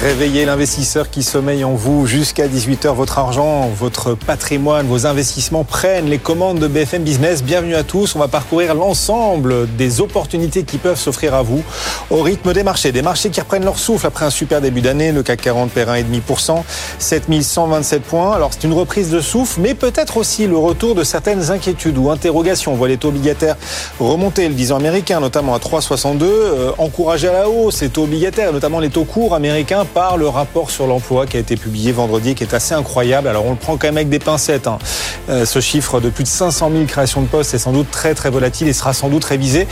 Réveillez l'investisseur qui sommeille en vous jusqu'à 18h. Votre argent, votre patrimoine, vos investissements prennent les commandes de BFM Business. Bienvenue à tous. On va parcourir l'ensemble des opportunités qui peuvent s'offrir à vous au rythme des marchés. Des marchés qui reprennent leur souffle après un super début d'année. Le CAC 40 perd 1,5%, 7127 points. Alors c'est une reprise de souffle, mais peut-être aussi le retour de certaines inquiétudes ou interrogations. On voit les taux obligataires remonter, le 10 ans américain, notamment à 3,62, euh, à la hausse les taux obligataires, notamment les taux courts américains par le rapport sur l'emploi qui a été publié vendredi, qui est assez incroyable. Alors on le prend quand même avec des pincettes. Hein. Euh, ce chiffre de plus de 500 000 créations de postes est sans doute très très volatile et sera sans doute révisé.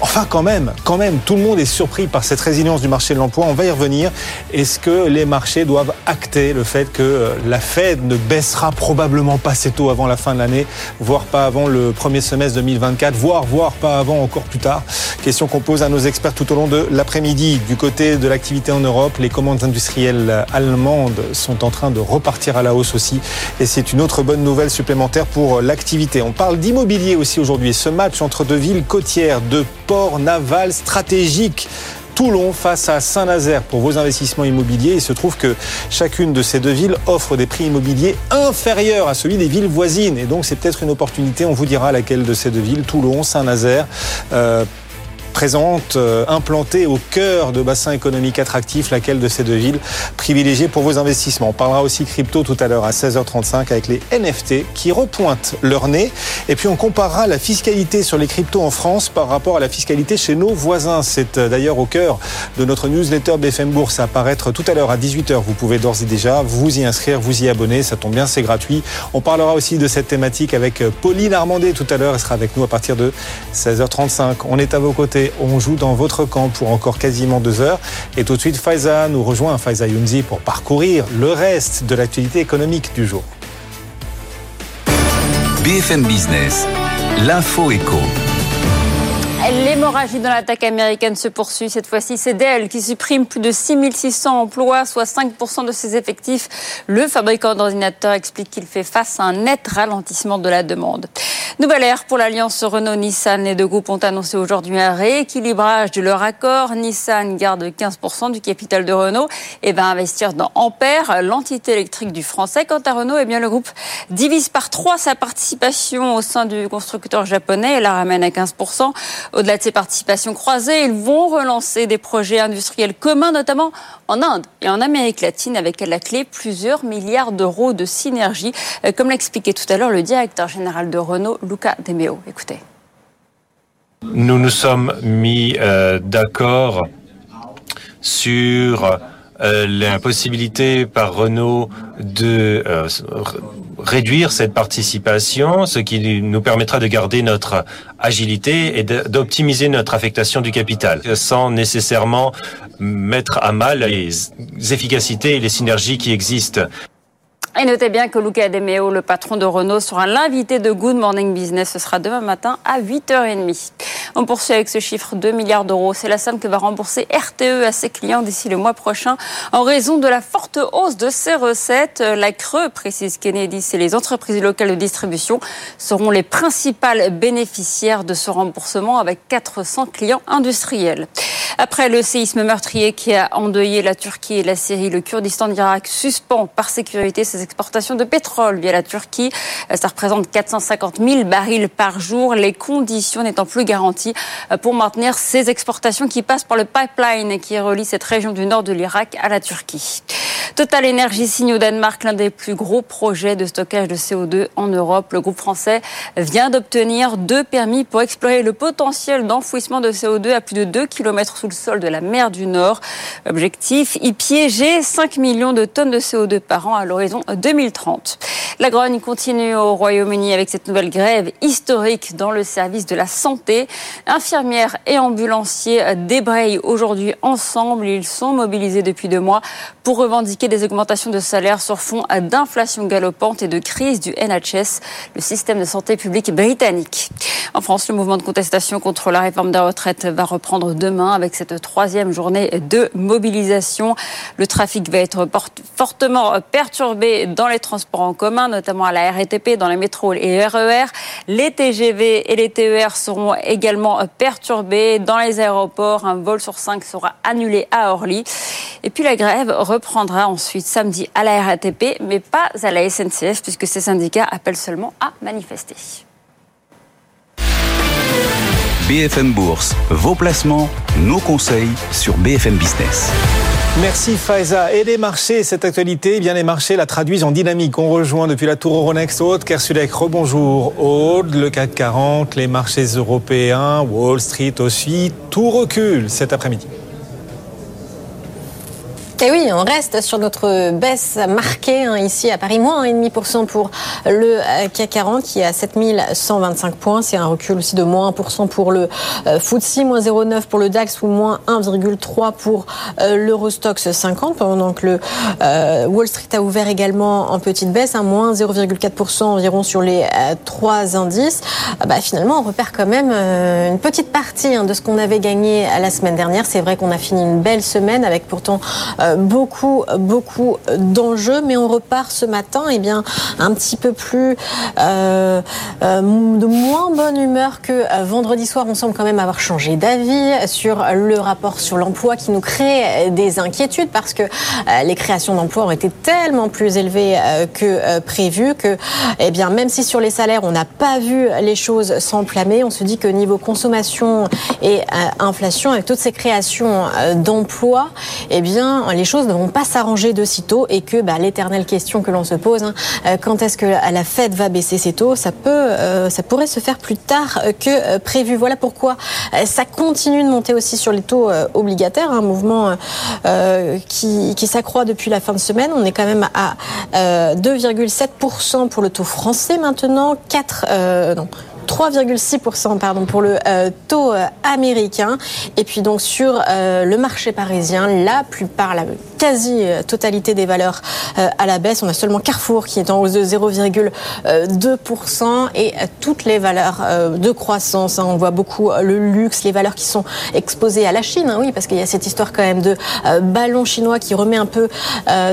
Enfin quand même, quand même, tout le monde est surpris par cette résilience du marché de l'emploi. On va y revenir. Est-ce que les marchés doivent acter le fait que euh, la Fed ne baissera probablement pas ses taux avant la fin de l'année, voire pas avant le premier semestre 2024, voire voire pas avant encore plus tard? Question qu'on pose à nos experts tout au long de l'après-midi. Du côté de l'activité en Europe, les commandes industrielles allemandes sont en train de repartir à la hausse aussi. Et c'est une autre bonne nouvelle supplémentaire pour l'activité. On parle d'immobilier aussi aujourd'hui. Ce match entre deux villes côtières, de ports navals stratégiques. Toulon face à Saint-Nazaire pour vos investissements immobiliers. Il se trouve que chacune de ces deux villes offre des prix immobiliers inférieurs à celui des villes voisines. Et donc c'est peut-être une opportunité, on vous dira laquelle de ces deux villes, Toulon, Saint-Nazaire. Euh, présente, euh, implantée au cœur de bassins économiques attractifs, laquelle de ces deux villes privilégiée pour vos investissements. On parlera aussi crypto tout à l'heure à 16h35 avec les NFT qui repointent leur nez. Et puis on comparera la fiscalité sur les cryptos en France par rapport à la fiscalité chez nos voisins. C'est euh, d'ailleurs au cœur de notre newsletter BFM Bourse à apparaître tout à l'heure à 18h. Vous pouvez d'ores et déjà vous y inscrire, vous y abonner. Ça tombe bien, c'est gratuit. On parlera aussi de cette thématique avec euh, Pauline Armandé tout à l'heure. Elle sera avec nous à partir de 16h35. On est à vos côtés on joue dans votre camp pour encore quasiment deux heures. Et tout de suite, Faiza nous rejoint, Faiza Younzi, pour parcourir le reste de l'actualité économique du jour. BFM Business, l'info éco. L'hémorragie dans l'attaque américaine se poursuit. Cette fois-ci, c'est Dell qui supprime plus de 6600 emplois, soit 5% de ses effectifs. Le fabricant d'ordinateurs explique qu'il fait face à un net ralentissement de la demande. Nouvelle ère pour l'alliance Renault-Nissan. Les deux groupes ont annoncé aujourd'hui un rééquilibrage de leur accord. Nissan garde 15% du capital de Renault et va investir dans Ampère, l'entité électrique du français. Quant à Renault, eh bien, le groupe divise par trois sa participation au sein du constructeur japonais et la ramène à 15%. Au-delà de ces participations croisées, ils vont relancer des projets industriels communs, notamment en Inde et en Amérique latine, avec à la clé plusieurs milliards d'euros de synergie, euh, comme l'expliquait tout à l'heure le directeur général de Renault, Luca De Meo. Écoutez. Nous nous sommes mis euh, d'accord sur la possibilité par Renault de euh, réduire cette participation, ce qui nous permettra de garder notre agilité et d'optimiser notre affectation du capital, sans nécessairement mettre à mal les efficacités et les synergies qui existent. Et notez bien que Luca Demeo, le patron de Renault, sera l'invité de Good Morning Business. Ce sera demain matin à 8h30. On poursuit avec ce chiffre 2 milliards d'euros. C'est la somme que va rembourser RTE à ses clients d'ici le mois prochain en raison de la forte hausse de ses recettes. La Creux, précise Kennedy, et les entreprises locales de distribution seront les principales bénéficiaires de ce remboursement avec 400 clients industriels. Après le séisme meurtrier qui a endeuillé la Turquie et la Syrie, le Kurdistan d'Irak suspend par sécurité ses exportations de pétrole via la Turquie. Ça représente 450 000 barils par jour, les conditions n'étant plus garanties pour maintenir ces exportations qui passent par le pipeline qui relie cette région du nord de l'Irak à la Turquie. Total Energy signe au Danemark l'un des plus gros projets de stockage de CO2 en Europe. Le groupe français vient d'obtenir deux permis pour explorer le potentiel d'enfouissement de CO2 à plus de 2 km sous le sol de la mer du Nord. Objectif, y piéger 5 millions de tonnes de CO2 par an à l'horizon 2030. La grogne continue au Royaume-Uni avec cette nouvelle grève historique dans le service de la santé. Infirmières et ambulanciers débrayent aujourd'hui ensemble. Ils sont mobilisés depuis deux mois pour revendiquer des augmentations de salaire sur fond d'inflation galopante et de crise du NHS, le système de santé publique britannique. En France, le mouvement de contestation contre la réforme des retraites va reprendre demain avec cette troisième journée de mobilisation. Le trafic va être fortement perturbé dans les transports en commun, notamment à la RATP, dans les métros et RER. E les TGV et les TER seront également perturbés. Dans les aéroports, un vol sur cinq sera annulé à Orly. Et puis la grève reprendra ensuite samedi à la RATP, mais pas à la SNCF, puisque ces syndicats appellent seulement à manifester. BFM Bourse, vos placements, nos conseils sur BFM Business. Merci Faiza. Et les marchés, cette actualité, eh bien les marchés la traduisent en dynamique. On rejoint depuis la tour Euronext Haute, Kersulek, rebonjour. Aude, le CAC 40, les marchés européens, Wall Street aussi, tout recule cet après-midi. Et oui, on reste sur notre baisse marquée hein, ici à Paris, moins 1,5% pour le euh, CAC 40 qui est à 7125 points. C'est un recul aussi de moins 1% pour le euh, FTSE, moins 0,9 pour le DAX ou moins 1,3 pour euh, l'Eurostox 50 pendant que le Wall Street a ouvert également en petite baisse, hein, moins 0,4% environ sur les trois indices. Ah bah, finalement, on repère quand même une petite partie hein, de ce qu'on avait gagné la semaine dernière. C'est vrai qu'on a fini une belle semaine avec pourtant beaucoup, beaucoup d'enjeux, mais on repart ce matin, eh bien, un petit peu plus euh, euh, de moins bonne humeur que euh, vendredi soir. On semble quand même avoir changé d'avis sur le rapport sur l'emploi qui nous crée des inquiétudes parce que les créations d'emplois ont été tellement plus élevées que prévu que, eh bien, même si sur les salaires on n'a pas vu les choses s'enflammer, on se dit que niveau consommation et inflation, avec toutes ces créations d'emplois, eh bien, les choses ne vont pas s'arranger de sitôt et que bah, l'éternelle question que l'on se pose, hein, euh, quand est-ce que la Fed va baisser ses taux, ça peut, euh, ça pourrait se faire plus tard que euh, prévu. Voilà pourquoi ça continue de monter aussi sur les taux obligataires, un mouvement qui, qui s'accroît depuis la fin de semaine. On est quand même à 2,7% pour le taux français maintenant, 4 non 3,6% pardon pour le euh, taux euh, américain. Et puis donc sur euh, le marché parisien, la plupart, la quasi-totalité des valeurs à la baisse. On a seulement Carrefour qui est en hausse de 0,2% et toutes les valeurs de croissance. Hein. on voit beaucoup le luxe, les valeurs qui sont exposées à la Chine. Hein, oui, parce qu'il y a cette histoire quand même de ballon chinois qui remet un peu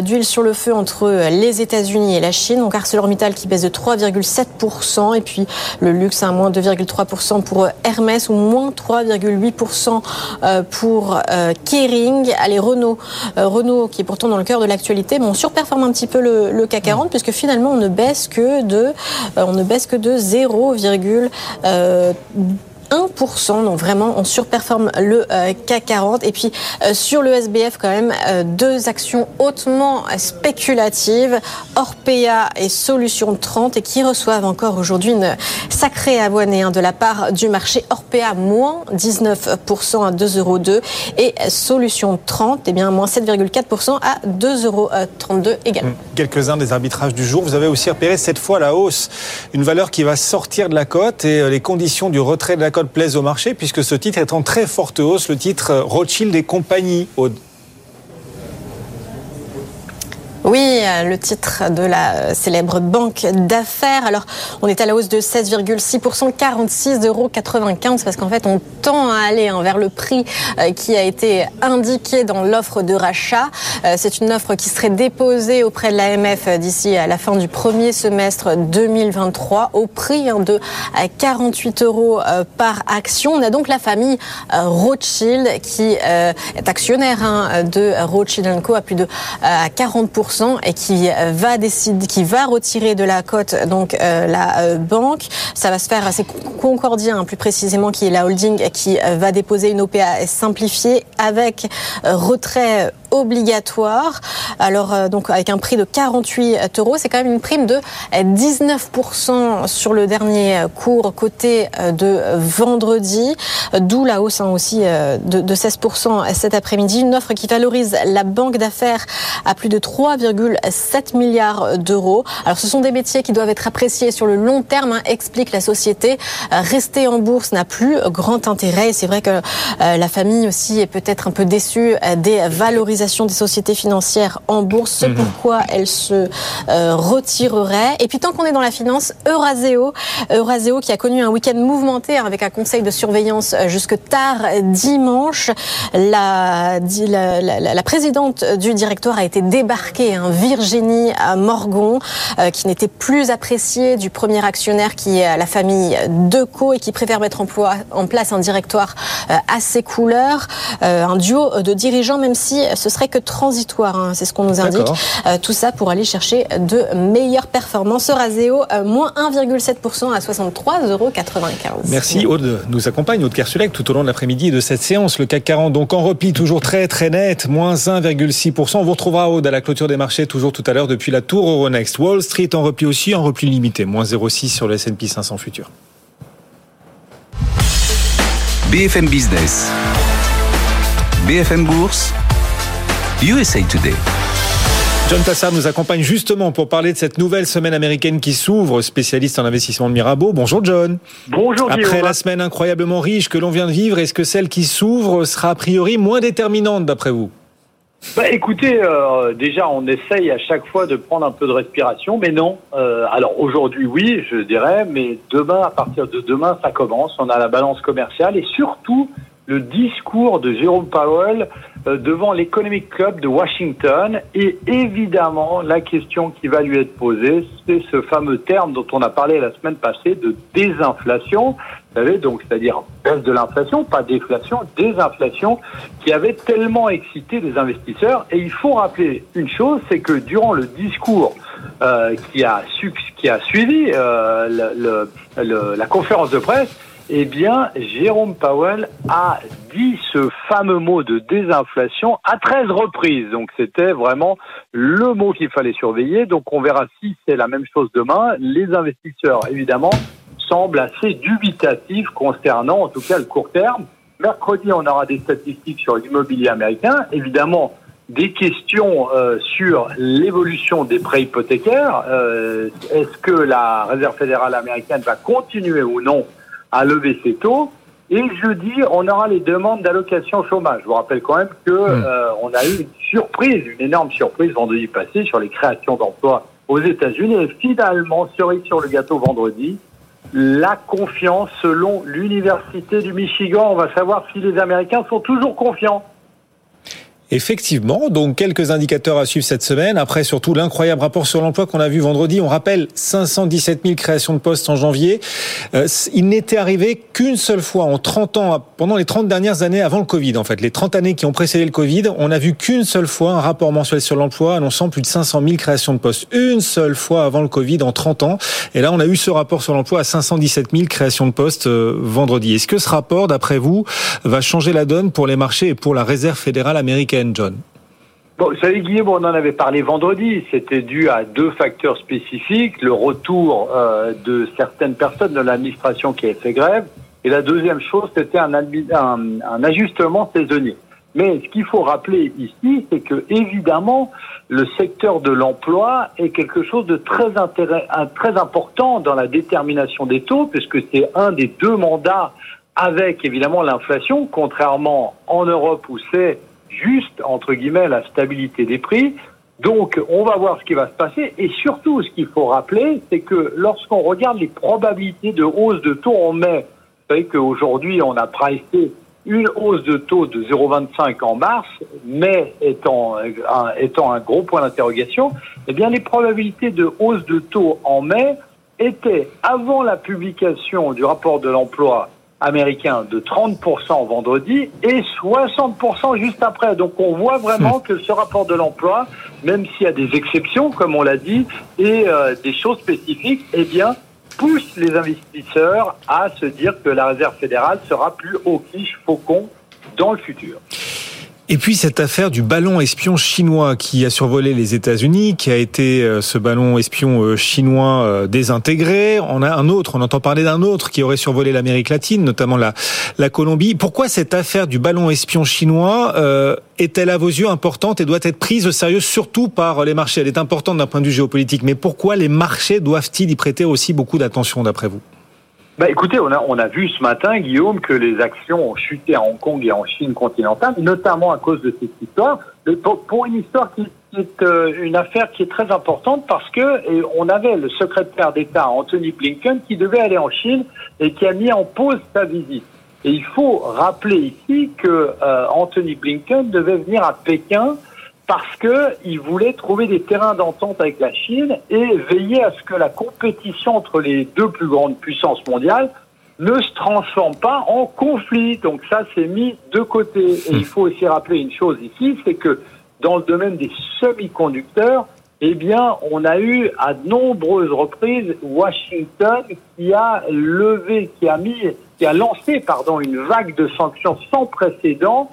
d'huile sur le feu entre les États-Unis et la Chine. Donc ArcelorMittal qui baisse de 3,7% et puis le luxe moins 2,3% pour euh, Hermès ou moins 3,8% euh, pour euh, Kering. Allez, Renault, Renault qui est pourtant dans le cœur de l'actualité, mais on surperforme un petit peu le, CAC 40 puisque finalement on ne baisse que de, on ne baisse que de 0,2%. 1%. Donc vraiment, on surperforme le euh, CAC 40. Et puis euh, sur le SBF, quand même, euh, deux actions hautement spéculatives, Orpea et Solution 30, et qui reçoivent encore aujourd'hui une sacrée hein, de la part du marché. Orpea, moins 19% à 2,02 euros et Solution 30, eh bien, moins 7,4% à 2,32 euros également. Quelques-uns des arbitrages du jour. Vous avez aussi repéré cette fois la hausse, une valeur qui va sortir de la cote et les conditions du retrait de la cote plaise au marché puisque ce titre est en très forte hausse, le titre Rothschild et compagnie. Oui, euh, le titre de la euh, célèbre banque d'affaires. Alors, on est à la hausse de 16,6%, 46,95 euros parce qu'en fait, on tend à aller hein, vers le prix euh, qui a été indiqué dans l'offre de rachat. C'est une offre qui serait déposée auprès de l'AMF d'ici à la fin du premier semestre 2023 au prix hein, de 48 euros par action. On a donc la famille Rothschild qui est actionnaire hein, de Rothschild Co à plus de 40% et qui va décider, qui va retirer de la cote donc euh, la euh, banque. Ça va se faire assez Concordia, hein, plus précisément, qui est la holding qui euh, va déposer une OPA simplifiée avec retrait obligatoire. Alors euh, donc avec un prix de 48 euros, c'est quand même une prime de 19% sur le dernier cours côté euh, de vendredi, d'où la hausse hein, aussi euh, de, 16% cet après-midi. Une offre qui valorise la banque d'affaires à plus de 3,7 milliards d'euros. Alors ce sont des métiers qui doivent être appréciés sur le long terme, hein, explique la société. Rester en bourse n'a plus grand intérêt. C'est vrai que la famille aussi est peut-être un peu déçue des valorisations des sociétés financières en bourse, ce mhm. pourquoi elle se euh, retirerait. Et puis tant qu'on est dans la finance, Euraseo, Euraseo qui a connu un week-end mouvementé avec un conseil de surveillance jusque tard dimanche. La, la, la, la présidente du directoire a été débarquée, hein, Virginie Morgon, qui n'était plus appréciée du premier actionnaire qui est la famille Deco et qui préfère mettre en place un directoire à ses couleurs, un duo de dirigeants, même si ce serait que transitoire. Hein, c'est ce qu'on nous indique. Euh, tout ça pour aller chercher de meilleures performances. Euraseo, euh, moins 1,7% à 63,95 euros. Merci Aude nous accompagne, Aude Kersulek, tout au long de l'après-midi de cette séance. Le CAC 40 donc en repli toujours très très net, moins 1,6%. On vous retrouvera Aude à la clôture des marchés toujours tout à l'heure depuis la tour Euronext. Wall Street en repli aussi, en repli limité, moins 0,6 sur le S&P 500 futur. BFM Business. BFM Bourse. USA Today. John Tassard nous accompagne justement pour parler de cette nouvelle semaine américaine qui s'ouvre, spécialiste en investissement de Mirabeau. Bonjour John. Bonjour Après la semaine incroyablement riche que l'on vient de vivre, est-ce que celle qui s'ouvre sera a priori moins déterminante d'après vous? Bah, écoutez, euh, déjà, on essaye à chaque fois de prendre un peu de respiration, mais non. Euh, alors aujourd'hui, oui, je dirais, mais demain, à partir de demain, ça commence. On a la balance commerciale et surtout le discours de Jérôme Powell euh, devant l'Economic Club de Washington. Et évidemment, la question qui va lui être posée, c'est ce fameux terme dont on a parlé la semaine passée de désinflation. Vous savez, donc, c'est-à-dire baisse de l'inflation, pas déflation, désinflation, qui avait tellement excité les investisseurs. Et il faut rappeler une chose, c'est que durant le discours euh, qui, a, qui a suivi euh, le, le, la conférence de presse, eh bien, Jérôme Powell a dit ce fameux mot de désinflation à 13 reprises. Donc, c'était vraiment le mot qu'il fallait surveiller. Donc, on verra si c'est la même chose demain. Les investisseurs, évidemment, semblent assez dubitatifs concernant, en tout cas, le court terme. Mercredi, on aura des statistiques sur l'immobilier américain. Évidemment, des questions euh, sur l'évolution des prêts hypothécaires. Euh, est-ce que la Réserve fédérale américaine va continuer ou non à lever ses taux. Et jeudi, on aura les demandes d'allocation chômage. Je vous rappelle quand même que hmm. euh, on a eu une surprise, une énorme surprise vendredi passé sur les créations d'emplois aux États-Unis. Et finalement, cerise sur le gâteau vendredi, la confiance selon l'Université du Michigan. On va savoir si les Américains sont toujours confiants Effectivement, donc quelques indicateurs à suivre cette semaine. Après, surtout l'incroyable rapport sur l'emploi qu'on a vu vendredi. On rappelle 517 000 créations de postes en janvier. Euh, il n'était arrivé qu'une seule fois en 30 ans, pendant les 30 dernières années avant le Covid. En fait, les 30 années qui ont précédé le Covid, on a vu qu'une seule fois un rapport mensuel sur l'emploi annonçant plus de 500 000 créations de postes. Une seule fois avant le Covid en 30 ans. Et là, on a eu ce rapport sur l'emploi à 517 000 créations de postes euh, vendredi. Est-ce que ce rapport, d'après vous, va changer la donne pour les marchés et pour la Réserve fédérale américaine? John Bon, vous savez, Guillaume, on en avait parlé vendredi. C'était dû à deux facteurs spécifiques. Le retour euh, de certaines personnes de l'administration qui avaient fait grève. Et la deuxième chose, c'était un, ajustement saisonnier. Mais ce qu'il faut rappeler ici, c'est que évidemment, le secteur de l'emploi est quelque chose de très important dans la détermination des taux, puisque c'est un des deux mandats avec évidemment l'inflation, contrairement en Europe où c'est juste, entre guillemets, la stabilité des prix. Donc, on va voir ce qui va se passer. Et surtout, ce qu'il faut rappeler, c'est que lorsqu'on regarde les probabilités de hausse de taux en mai, vous savez qu'aujourd'hui, on a pricé une hausse de taux de 0,25 en mars, mai étant un, étant un gros point d'interrogation, eh bien, les probabilités de hausse de taux en mai étaient, avant la publication du rapport de l'emploi américain de 30% vendredi et 60% juste après. Donc on voit vraiment que ce rapport de l'emploi, même s'il y a des exceptions, comme on l'a dit, et euh, des choses spécifiques, eh bien, pousse les investisseurs à se dire que la Réserve fédérale sera plus au quiche faucon dans le futur. Et puis cette affaire du ballon espion chinois qui a survolé les États-Unis, qui a été euh, ce ballon espion euh, chinois euh, désintégré. On a un autre, on entend parler d'un autre qui aurait survolé l'Amérique latine, notamment la, la Colombie. Pourquoi cette affaire du ballon espion chinois est-elle à vos yeux importante et doit être prise au sérieux surtout par les marchés? Elle est importante d'un point de vue géopolitique, mais pourquoi les marchés doivent-ils y prêter aussi beaucoup d'attention d'après vous? Bah écoutez, on a, on a vu ce matin, Guillaume, que les actions ont chuté à Hong Kong et en Chine continentale, notamment à cause de cette histoire. Pour, une histoire qui, est euh, une affaire qui est très importante parce que on avait le secrétaire d'État Anthony Blinken qui devait aller en Chine et qui a mis en pause sa visite. Et il faut rappeler ici que euh, Anthony Blinken devait venir à Pékin parce qu'il voulait trouver des terrains d'entente avec la Chine et veiller à ce que la compétition entre les deux plus grandes puissances mondiales ne se transforme pas en conflit. Donc ça, c'est mis de côté. Et il faut aussi rappeler une chose ici, c'est que dans le domaine des semi-conducteurs, eh bien, on a eu à de nombreuses reprises Washington qui a levé, qui a mis, qui a lancé, pardon, une vague de sanctions sans précédent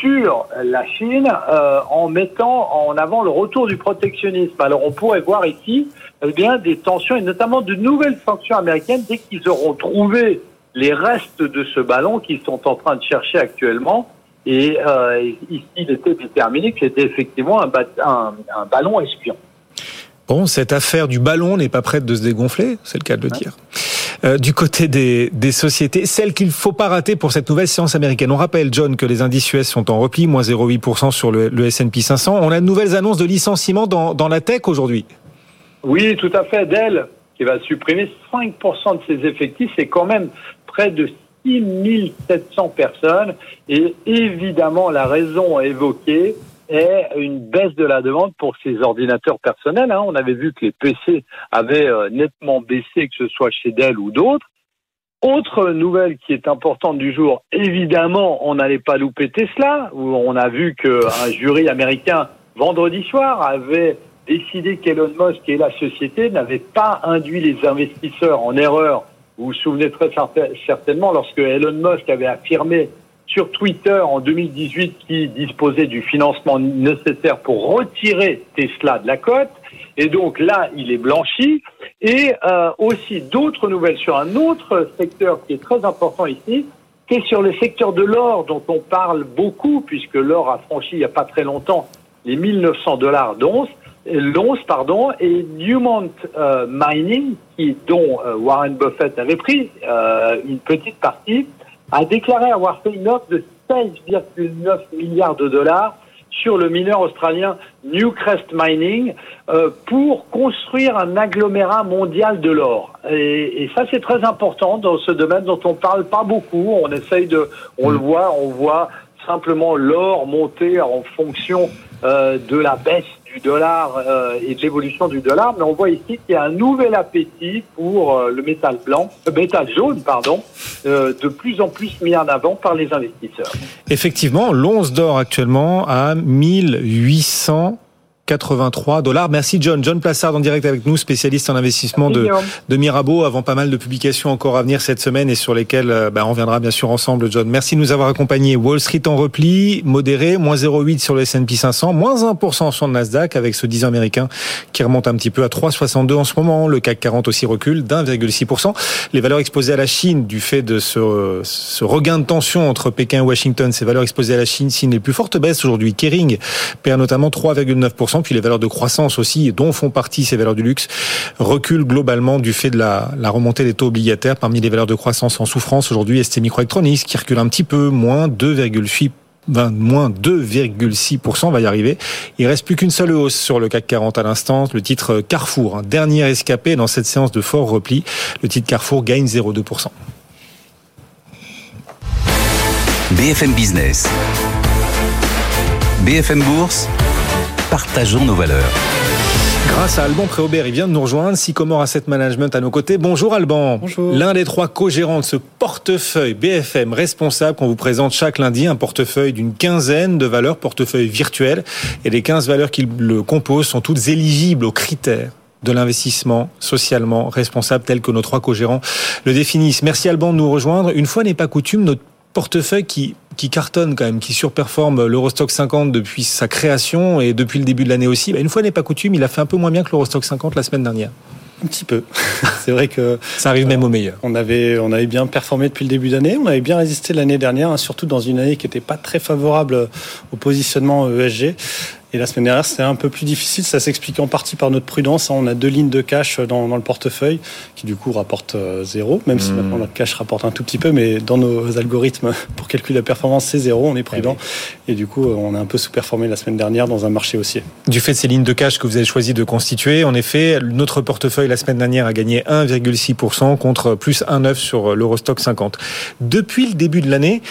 sur la Chine euh, en mettant en avant le retour du protectionnisme. Alors on pourrait voir ici eh bien des tensions et notamment de nouvelles sanctions américaines dès qu'ils auront trouvé les restes de ce ballon qu'ils sont en train de chercher actuellement. Et euh, ici, il était déterminé que c'était effectivement un, un, un ballon espion. Bon, cette affaire du ballon n'est pas prête de se dégonfler, c'est le cas de le dire. Euh, du côté des, sociétés, celle qu'il ne faut pas rater pour cette nouvelle séance américaine. On rappelle, John, que les indices US sont en repli, moins 0,8% sur le, S&P 500. On a de nouvelles annonces de licenciements dans, la tech aujourd'hui. Oui, tout à fait. Dell, qui va supprimer 5% de ses effectifs, c'est quand même près de 6700 personnes. Et évidemment, la raison évoquée, est une baisse de la demande pour ces ordinateurs personnels. Hein. On avait vu que les PC avaient euh, nettement baissé, que ce soit chez Dell ou d'autres. Autre nouvelle qui est importante du jour, évidemment, on n'allait pas louper Tesla, où on a vu qu'un jury américain, vendredi soir, avait décidé qu'Elon Musk et la société n'avaient pas induit les investisseurs en erreur. Vous vous souvenez très certainement lorsque Elon Musk avait affirmé sur Twitter en 2018 qui disposait du financement nécessaire pour retirer Tesla de la cote. Et donc là, il est blanchi. Et euh, aussi d'autres nouvelles sur un autre secteur qui est très important ici, c'est sur le secteur de l'or dont on parle beaucoup, puisque l'or a franchi il n'y a pas très longtemps les 1900 dollars d'once, l'once, pardon, et Newmont euh, Mining, qui, dont euh, Warren Buffett avait pris euh, une petite partie, a déclaré avoir fait une offre de 16,9 milliards de dollars sur le mineur australien Newcrest Mining euh, pour construire un agglomérat mondial de l'or. Et, et, ça, c'est très important dans ce domaine dont on parle pas beaucoup. On essaye de, on le voit, on voit simplement l'or monter en fonction euh, de la baisse du dollar euh, et de l'évolution du dollar, mais on voit ici qu'il y a un nouvel appétit pour euh, le métal blanc, le métal jaune, pardon, de plus en plus mis en avant par les investisseurs. Effectivement, l'once d'or actuellement à 1800 83 dollars. Merci John. John Plassard en direct avec nous, spécialiste en investissement de, de Mirabeau, avant pas mal de publications encore à venir cette semaine et sur lesquelles euh, bah, on reviendra bien sûr ensemble, John. Merci de nous avoir accompagnés. Wall Street en repli, modéré, moins 0,8 sur le S&P 500, moins 1% sur le Nasdaq avec ce 10 américain qui remonte un petit peu à 3,62 en ce moment. Le CAC 40 aussi recule d'1,6%. Les valeurs exposées à la Chine du fait de ce, ce regain de tension entre Pékin et Washington, ces valeurs exposées à la Chine signent les plus fortes baisses aujourd'hui. Kering perd notamment 3,9% puis les valeurs de croissance aussi, dont font partie ces valeurs du luxe, reculent globalement du fait de la, remontée des taux obligataires. Parmi les valeurs de croissance en souffrance aujourd'hui, ST Microelectronics qui recule un petit peu, moins 2,8 moins 2,6%, on va y arriver. Il reste plus qu'une seule hausse sur le CAC 40 à l'instant, le titre Carrefour, dernier escapé dans cette séance de fort repli. Le titre Carrefour gagne 0,2%. BFM Business. BFM Bourse partageons nos valeurs. Grâce à Alban Préaubert, il vient de nous rejoindre, Sycomore Asset Management à nos côtés. Bonjour Alban. Bonjour. L'un des trois co-gérants de ce portefeuille BFM responsable qu'on vous présente chaque lundi, un portefeuille d'une quinzaine de valeurs, portefeuille virtuel. Et les 15 valeurs qui le composent sont toutes éligibles aux critères de l'investissement socialement responsable tel que nos trois co-gérants le définissent. Merci Alban de nous rejoindre. Une fois n'est pas coutume, notre portefeuille qui, qui cartonne quand même, qui surperforme l'Eurostock 50 depuis sa création et depuis le début de l'année aussi. Bah, une fois n'est pas coutume, il a fait un peu moins bien que l'Eurostock 50 la semaine dernière. Un petit peu. C'est vrai que ça arrive même au meilleur. On avait, on avait bien performé depuis le début d'année. On avait bien résisté l'année dernière, hein, surtout dans une année qui n'était pas très favorable au positionnement ESG. Et la semaine dernière, c'était un peu plus difficile. Ça s'explique en partie par notre prudence. On a deux lignes de cash dans, le portefeuille qui, du coup, rapportent euh, zéro, même si mmh. maintenant notre cash rapporte un tout petit peu. Mais dans nos algorithmes, pour calculer la performance, c'est zéro. On est prudent. Eh et, du coup, on a un peu sous-performé la semaine dernière dans un marché haussier. Du fait de ces lignes de cash que vous avez choisi de constituer, en effet, notre portefeuille la semaine dernière a gagné 1,6% contre plus 1,9 sur l'Eurostock 50. Depuis le début de l'année,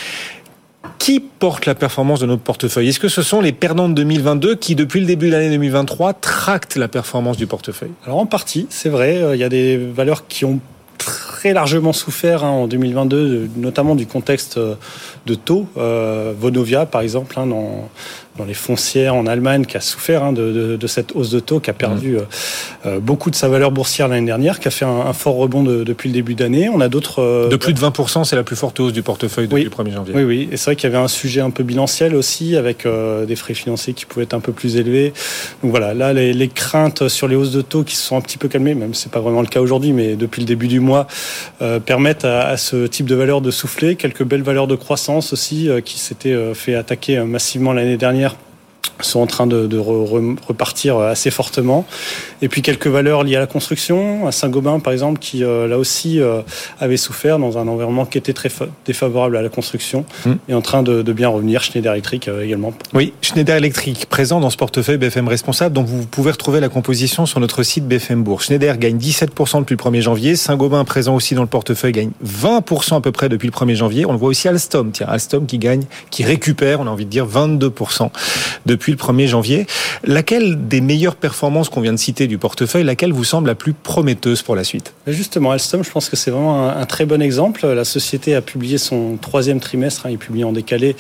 qui porte la performance de notre portefeuille? Est-ce que ce sont les perdants de 2022 qui, depuis le début de l'année 2023, tractent la performance du portefeuille? Alors en partie, c'est vrai, euh, il y a des valeurs qui ont très largement souffert hein, en 2022, notamment du contexte euh, de taux. Euh, Vonovia, par exemple, hein, dans, dans les foncières en Allemagne qui a souffert hein, de, de, de, cette hausse de taux, qui a perdu mmh. euh, euh, beaucoup de sa valeur boursière l'année dernière, qui a fait un, un fort rebond de, depuis le début d'année. On a d'autres... Euh, de plus de 20%, c'est la plus forte hausse du portefeuille depuis oui, le 1er janvier. Oui, oui. Et c'est vrai qu'il y avait un sujet un peu bilanciel aussi, avec euh, des frais financiers qui pouvaient être un peu plus élevés. Donc voilà, là, les, les, craintes sur les hausses de taux qui se sont un petit peu calmées, même si c'est pas vraiment le cas aujourd'hui, mais depuis le début du mois, permettent à, à, ce type de valeur de souffler. Quelques belles valeurs de croissance aussi, qui s'étaient fait attaquer massivement l'année dernière sont en train de, de re, repartir assez fortement. Et puis quelques valeurs liées à la construction, à Saint-Gobain par exemple, qui euh, là aussi euh, avait souffert dans un environnement qui était très défavorable à la construction, mmh. et en train de, de, bien revenir. Schneider Electric euh, également. Oui, Schneider Electric, présent dans ce portefeuille BFM Responsable, dont vous pouvez retrouver la composition sur notre site BFM Bourse. Schneider gagne 17% depuis le 1er janvier, Saint-Gobain présent aussi dans le portefeuille gagne 20% à peu près depuis le 1er janvier. On le voit aussi Alstom, tiens, Alstom qui gagne, qui récupère, on a envie de dire 22% depuis le 1er janvier. Laquelle des meilleures performances qu'on vient de citer du portefeuille, laquelle vous semble la plus prometteuse pour la suite? Justement, Alstom, je pense que c'est vraiment un, très bon exemple. La société a publié son troisième trimestre, hein, il publie en décalé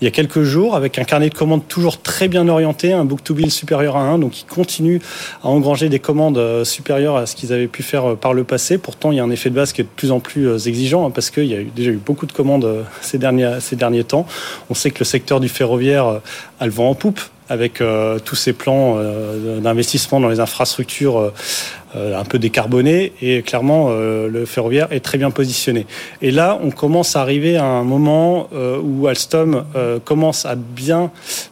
il y a quelques jours, avec un carnet de commandes toujours très bien orienté, un book-to-bill supérieur à 1, donc il continue à engranger des commandes euh, supérieures à ce qu'ils avaient pu faire euh, par le passé. Pourtant, il y a un effet de base qui est de plus en plus euh, exigeant, hein, parce qu'il y a eu, déjà eu beaucoup de commandes ces derniers, ces derniers temps. On sait que le secteur du ferroviaire a le en poupe avec euh, tous ces plans euh, d'investissement dans les infrastructures euh, un peu décarboné et clairement euh, le ferroviaire est très bien positionné. Et là, on commence à arriver à un moment euh, où Alstom commence à bien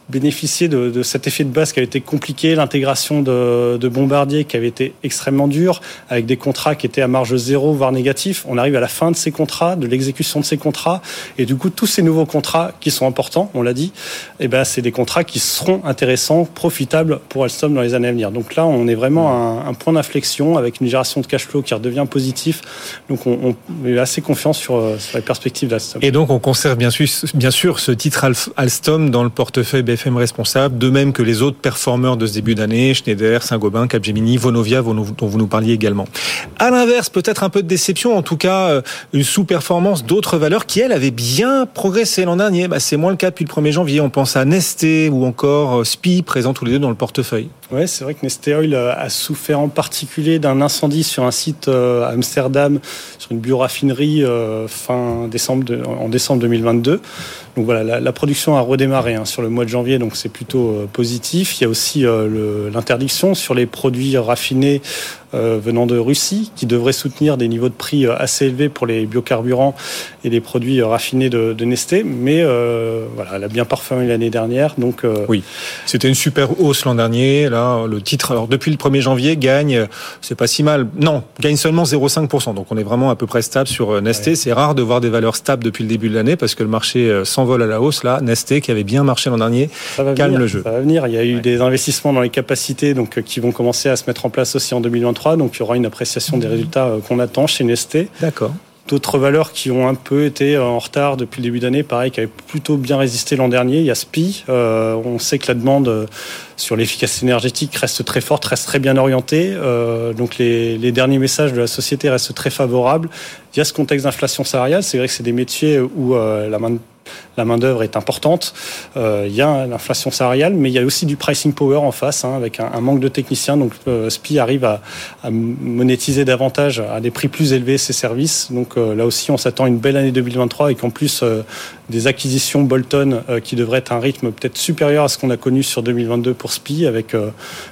bénéficier de, cet effet de base qui avait été compliqué, l'intégration de, Bombardier qui avait été extrêmement dure, avec des contrats qui étaient à marge zéro, voire négatif. On arrive à la fin de ces contrats, de l'exécution de ces contrats, et du coup, tous ces nouveaux contrats qui sont importants, on l'a dit, eh ben, c'est des contrats qui seront intéressants, profitables pour Alstom dans les années à venir. Donc là, on est vraiment à un point d'inflexion avec une génération de cash flow qui redevient positif. Donc on, on est assez confiant sur, euh, sur les perspectives d'Alstom. Et donc on conserve bien sûr, bien sûr ce titre Alstom dans le portefeuille BFM responsable, de même que les autres performeurs de ce début d'année, Schneider, Saint-Gobain, Capgemini, Vonovia, dont vous nous parliez également. À l'inverse, peut-être un peu de déception, en tout cas euh, une sous-performance d'autres valeurs qui, elles, avaient bien progressé l'an dernier. Bah, c'est moins le cas depuis le 1er janvier. On pense à Nesté ou encore euh, SPI, présents tous les deux dans le portefeuille. Oui, c'est vrai que Nesté Oil a souffert en particulier d'un incendie sur un site euh, à Amsterdam, sur une bioraffinerie euh, fin décembre de, en décembre 2022. Donc voilà, la, la production a redémarré hein, sur le mois de janvier, donc c'est plutôt euh, positif. Il y a aussi euh, l'interdiction sur les produits raffinés euh, venant de Russie, qui devrait soutenir des niveaux de prix assez élevés pour les biocarburants et les produits raffinés de, de Nesté. Mais voilà, elle a bien performé l'année dernière. Donc oui, c'était une super hausse l'an dernier. Là, le titre, alors depuis le 1er janvier, gagne, c'est pas si mal. Non, gagne seulement 0,5%. Donc on est vraiment à peu près stable sur Nesté. Ouais. C'est rare de voir des valeurs stables depuis le début de l'année parce que le marché s'envole à la hausse. Là, Nesté, qui avait bien marché l'an dernier, calme venir, le jeu. Ça va venir. Il y a eu ouais. des investissements dans les capacités donc, qui vont commencer à se mettre en place aussi en 2023. Donc il y aura une appréciation des résultats euh, qu'on attend chez Nesté. D'accord. D'autres valeurs qui ont un peu été euh, en retard depuis le début d'année, pareil, qui avaient plutôt bien résisté l'an dernier. Il y a SPI. Euh, on sait que la demande euh, sur l'efficacité énergétique reste très forte, reste très bien orientée. Euh, donc les, les, derniers messages de la société restent très favorables. Il y a ce contexte d'inflation salariale. C'est vrai que c'est des métiers où euh, la main la main d'œuvre est importante. Euh, il y a l'inflation salariale, mais il y a aussi du pricing power en face, hein, avec un, un, manque de techniciens. Donc euh, SPI arrive à, à, monétiser davantage à des prix plus élevés ses services. Donc euh, là aussi, on s'attend à une belle année 2023 avec en plus des acquisitions Bolton qui devraient être un rythme peut-être supérieur à ce qu'on a connu sur 2022 pour SPI, avec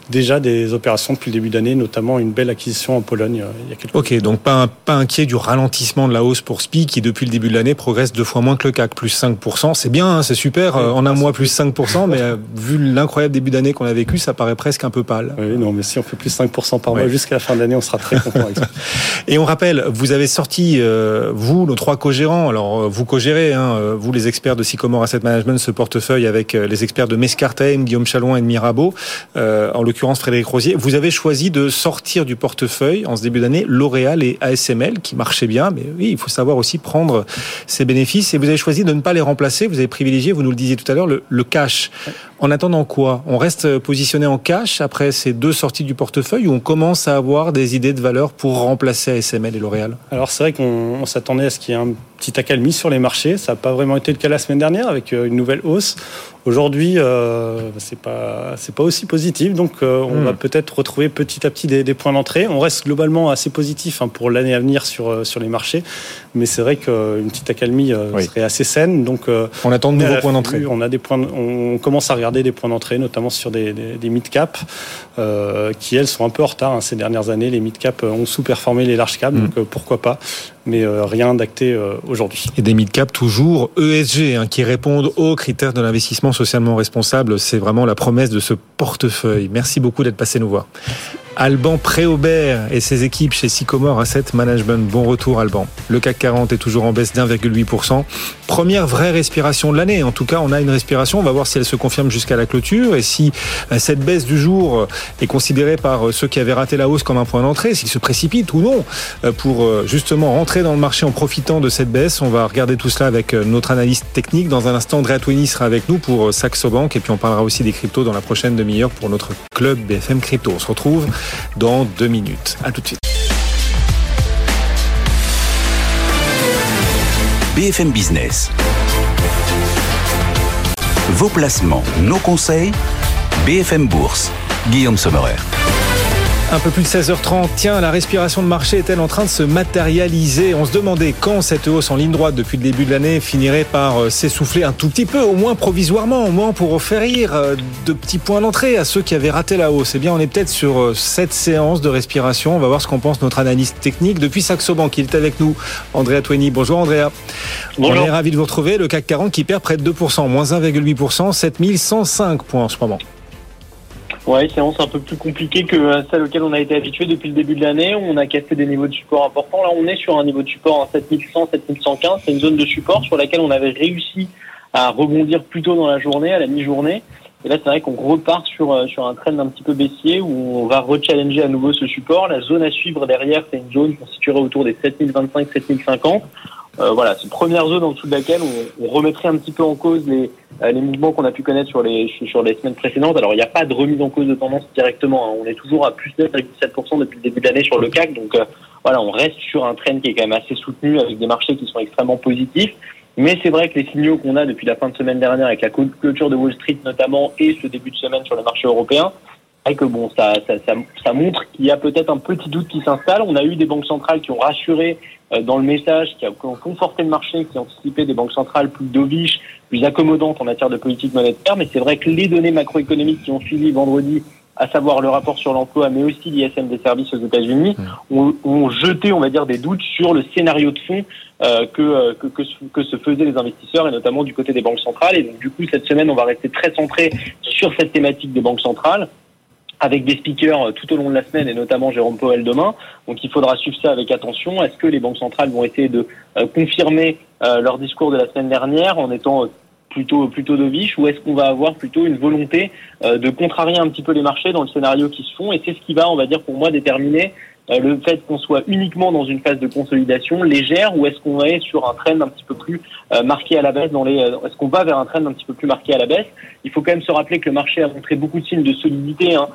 déjà des opérations depuis le début d'année, notamment une belle acquisition en Pologne il y a quelques Ok, donc pas, pas inquiet du ralentissement de la hausse pour SPI qui depuis le début de l'année progresse deux fois moins que le CAC, plus 5%. 5%, c'est bien, hein, c'est super. en un mois, plus 5%, mais vu l'incroyable début d'année qu'on a vécu, ça paraît presque un peu pâle. Oui, non, mais si on fait plus 5% par mois jusqu'à la fin de l'année, on sera très content. Et on rappelle, vous avez sorti, vous, nos trois co-gérants, alors vous co-gérez, hein, vous les experts de Sycomore Asset Management, ce portefeuille avec les experts de Mescartem, Guillaume Chalouin et de Mirabeau, en l'occurrence Frédéric Rosier. Vous avez choisi de sortir du portefeuille en ce début d'année L'Oréal et ASML qui marchaient bien, mais oui, il faut savoir aussi prendre ses bénéfices. Et vous avez choisi de ne pas les remplacer. Vous avez privilégié, vous nous le disiez tout à l'heure, le, cash. En attendant quoi On reste positionné en cash après ces deux sorties du portefeuille ou on commence à avoir des idées de valeur pour remplacer ASML et L'Oréal Alors c'est vrai qu'on s'attendait à ce qu'il y ait un petit accalmie sur les marchés. Ça n'a pas vraiment été le cas la semaine dernière avec euh, une nouvelle hausse. Aujourd'hui, euh, c'est pas c'est pas aussi positif, donc euh, on hmm. va peut-être retrouver petit à petit des, des points d'entrée. On reste globalement assez positif hein, pour l'année à venir sur euh, sur les marchés, mais c'est vrai qu'une petite accalmie euh, serait assez saine. Donc on attend de nouveaux points d'entrée. On a des points, on commence à regarder des points d'entrée, notamment sur des, des, des mid cap, qui elles sont un peu en retard hein, ces dernières années. Les mid cap ont sous-performé les large cap, hmm. donc pourquoi pas mais rien d'acté aujourd'hui. Et des mid-cap toujours ESG, hein, qui répondent aux critères de l'investissement socialement responsable. C'est vraiment la promesse de ce portefeuille. Merci beaucoup d'être passé nous voir. Alban Préaubert et ses équipes chez Sycomore Asset Management. Bon retour Alban. Le CAC 40 est toujours en baisse d'1,8%. Première vraie respiration de l'année. En tout cas, on a une respiration. On va voir si elle se confirme jusqu'à la clôture et si euh, cette baisse du jour est considérée par euh, ceux qui avaient raté la hausse comme un point d'entrée, s'ils se précipitent ou non euh, pour justement rentrer dans le marché en profitant de cette baisse. On va regarder tout cela avec notre analyste technique. Dans un instant, Andrea Twini sera avec nous pour Saxo Bank et puis on parlera aussi des cryptos dans la prochaine demi-heure pour notre club BFM Crypto. On se retrouve dans deux minutes. À tout de suite. BFM Business. Vos placements, nos conseils, BFM Bourse. Guillaume Sommerer. Un peu plus de 16h30. Tiens, la respiration de marché est-elle en train de se matérialiser? On se demandait quand cette hausse en ligne droite depuis le début de l'année finirait par euh, s'essouffler un tout petit peu, au moins provisoirement, au moins pour offrir euh, de petits points d'entrée à ceux qui avaient raté la hausse. Eh bien, on est peut-être sur euh, cette séance de respiration. On va voir ce qu'en pense notre analyste technique depuis Saxo Bank. Il est avec nous, Andrea Tweni. Bonjour Andrea. Bonjour. On est ravi de vous retrouver. Le CAC 40 qui perd près de 2%, moins 1,8%, 7105 points en ce moment. Ouais, séance un peu plus compliquée que celle auquel on a été habitué depuis le début de l'année. On a cassé des niveaux de support importants. Là, on est sur un niveau de support en 7100, 7115. C'est une zone de support sur laquelle on avait réussi à rebondir plus tôt dans la journée, à la mi-journée. Et là, c'est vrai qu'on repart sur, euh, sur un trend un petit peu baissier où on va rechallenger à nouveau ce support. La zone à suivre derrière, c'est une zone qu'on situerait autour des 7025, 7050. Euh, voilà, c'est première zone en dessous de laquelle on, on, remettrait un petit peu en cause les, euh, les mouvements qu'on a pu connaître sur les, sur les semaines précédentes. Alors, il n'y a pas de remise en cause de tendance directement. Hein. On est toujours à plus 9,7% depuis le début de l'année sur le CAC. Donc, euh, voilà, on reste sur un trend qui est quand même assez soutenu avec des marchés qui sont extrêmement positifs. Mais c'est vrai que les signaux qu'on a depuis la fin de semaine dernière avec la clôture de Wall Street notamment et ce début de semaine sur le marché européen, c'est que bon, ça, ça, ça, ça montre qu'il y a peut-être un petit doute qui s'installe. On a eu des banques centrales qui ont rassuré dans le message, qui ont conforté le marché, qui anticipé des banques centrales plus dovish, plus accommodantes en matière de politique monétaire. Mais c'est vrai que les données macroéconomiques qui ont suivi vendredi, à savoir le rapport sur l'emploi, mais aussi l'ISM des services aux États-Unis, mmh. ont, ont, jeté, on va dire, des doutes sur le scénario de fond euh, que, euh, que, que, que, se faisaient les investisseurs, et notamment du côté des banques centrales. Et donc, du coup, cette semaine, on va rester très centré sur cette thématique des banques centrales avec des speakers euh, tout au long de la semaine et notamment Jérôme Powell demain. Donc il faudra suivre ça avec attention. Est-ce que les banques centrales vont essayer de euh, confirmer euh, leur discours de la semaine dernière en étant plutôt plutôt de viche ou est-ce qu'on va avoir plutôt une volonté de contrarier un petit peu les marchés dans le scénario qui se font? Et c'est ce qui va on va dire pour moi déterminer le fait qu'on soit uniquement dans une phase de consolidation légère ou est-ce qu'on est sur un trend un petit peu plus marqué à la baisse dans les est-ce qu'on va vers un trend un petit peu plus marqué à la baisse? Il faut quand même se rappeler que le marché a montré beaucoup de signes de solidité hein,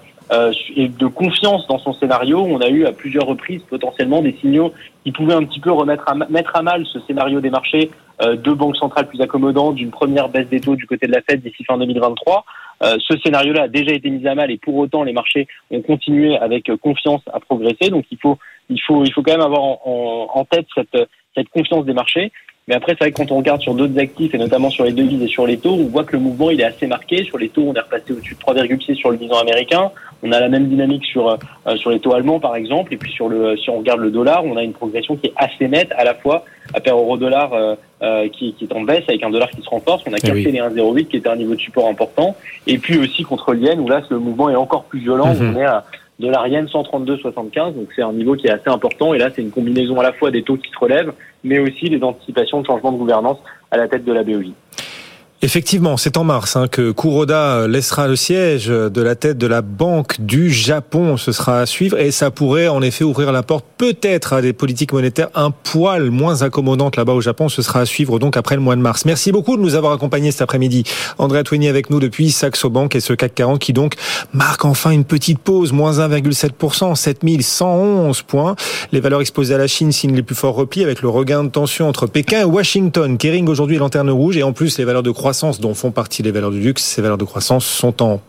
et de confiance dans son scénario. On a eu à plusieurs reprises potentiellement des signaux qui pouvaient un petit peu remettre à, mettre à mal ce scénario des marchés euh, de banques centrales plus accommodantes, d'une première baisse des taux du côté de la Fed d'ici fin 2023. Euh, ce scénario-là a déjà été mis à mal et pour autant les marchés ont continué avec confiance à progresser. Donc il faut il faut il faut quand même avoir en, en, tête cette cette confiance des marchés. Mais après, c'est vrai que quand on regarde sur d'autres actifs, et notamment sur les devises et sur les taux, on voit que le mouvement il est assez marqué. Sur les taux, on est repassé au-dessus de 3,6 sur le 10 ans américain. On a la même dynamique sur euh, sur les taux allemands, par exemple. Et puis sur le, si on regarde le dollar, on a une progression qui est assez nette, à la fois à paire euro-dollar euh, euh, qui, qui, est en baisse avec un dollar qui se renforce. On a eh cassé les 1,08 qui était un niveau de support important. Et puis aussi contre l'yen où là, le mouvement est encore plus violent. Mhm. On est à de la 132,75, donc c'est un niveau qui est assez important. Et là, c'est une combinaison à la fois des taux qui se relèvent, mais aussi des anticipations de changement de gouvernance à la tête de la BOJ. Effectivement, c'est en mars hein, que Kuroda laissera le siège de la tête de la Banque du Japon. Ce sera à suivre et ça pourrait en effet ouvrir la porte peut-être à des politiques monétaires un poil moins accommodantes là-bas au Japon. Ce sera à suivre donc après le mois de mars. Merci beaucoup de nous avoir accompagnés cet après-midi. André Twigny avec nous depuis Saxo Bank et ce CAC 40 qui donc marque enfin une petite pause, moins 1,7%, 7111 points. Les valeurs exposées à la Chine signent les plus forts replis avec le regain de tension entre Pékin et Washington. Kering aujourd'hui lanterne rouge et en plus les valeurs de croissance dont font partie les valeurs du luxe, ces valeurs de croissance sont en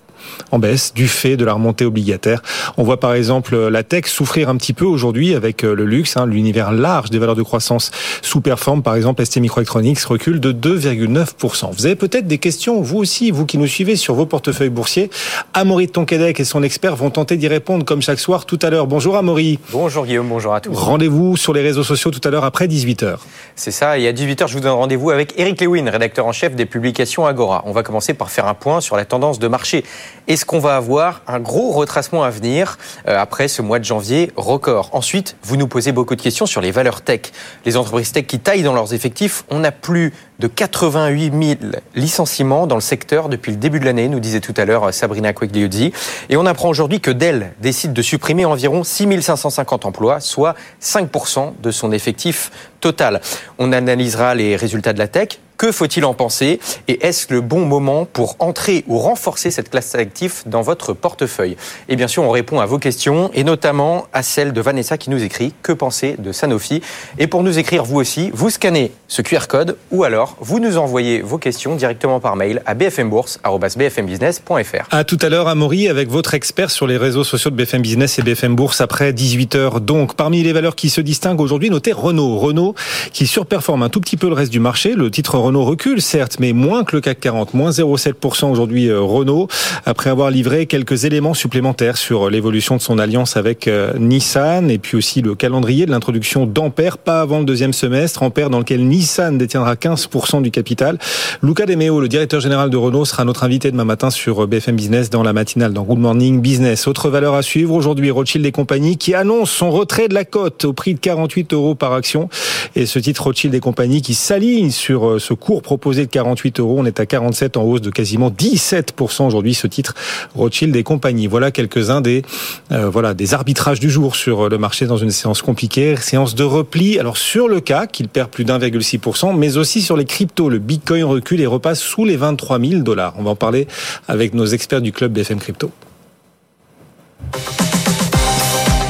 en baisse du fait de la remontée obligataire. On voit par exemple la tech souffrir un petit peu aujourd'hui avec euh, le luxe, hein, l'univers large des valeurs de croissance sous-performe. Par exemple, ST Microelectronics recule de 2,9%. Vous avez peut-être des questions, vous aussi, vous qui nous suivez sur vos portefeuilles boursiers. Amaury de Tonquédec et son expert vont tenter d'y répondre comme chaque soir tout à l'heure. Bonjour Amaury. Bonjour Guillaume, bonjour à tous. Rendez-vous sur les réseaux sociaux tout à l'heure après 18h. C'est ça, et à 18h, je vous donne rendez-vous avec Eric Lewin, rédacteur en chef des publications Agora. On va commencer par faire un point sur la tendance de marché. Est-ce qu'on va avoir un gros retracement à venir euh, après ce mois de janvier record Ensuite, vous nous posez beaucoup de questions sur les valeurs tech. Les entreprises tech qui taillent dans leurs effectifs, on a plus de 88 000 licenciements dans le secteur depuis le début de l'année, nous disait tout à l'heure Sabrina Quegliuzzi. Et on apprend aujourd'hui que Dell décide de supprimer environ 6 550 emplois, soit 5% de son effectif total. On analysera les résultats de la tech, que faut-il en penser Et est-ce le bon moment pour entrer ou renforcer cette classe d'actifs dans votre portefeuille? Et bien sûr, on répond à vos questions et notamment à celle de Vanessa qui nous écrit Que penser de Sanofi? Et pour nous écrire vous aussi, vous scannez ce QR code ou alors vous nous envoyez vos questions directement par mail à bfmbourse.bfmbusiness.fr. À tout à l'heure, Amaury, avec votre expert sur les réseaux sociaux de BFM Business et BFM Bourse après 18h. Donc, parmi les valeurs qui se distinguent aujourd'hui, notez Renault. Renault qui surperforme un tout petit peu le reste du marché. Le titre Renault recule, certes, mais moins que le CAC 40, moins 0,7% aujourd'hui euh, Renault, après avoir livré quelques éléments supplémentaires sur l'évolution de son alliance avec euh, Nissan, et puis aussi le calendrier de l'introduction d'Ampère, pas avant le deuxième semestre, Ampère dans lequel Nissan détiendra 15% du capital. Luca De Meo, le directeur général de Renault, sera notre invité demain matin sur euh, BFM Business dans la matinale, dans Good Morning Business. Autre valeur à suivre aujourd'hui, Rothschild et compagnie, qui annonce son retrait de la cote au prix de 48 euros par action. Et ce titre Rothschild et compagnie qui s'aligne sur ce cours proposé de 48 euros. On est à 47 en hausse de quasiment 17% aujourd'hui ce titre Rothschild et compagnie. Voilà quelques-uns des euh, voilà des arbitrages du jour sur le marché dans une séance compliquée, séance de repli. Alors sur le CAC, il perd plus d'1,6%, mais aussi sur les cryptos. Le Bitcoin recule et repasse sous les 23 000 dollars. On va en parler avec nos experts du club BFM Crypto.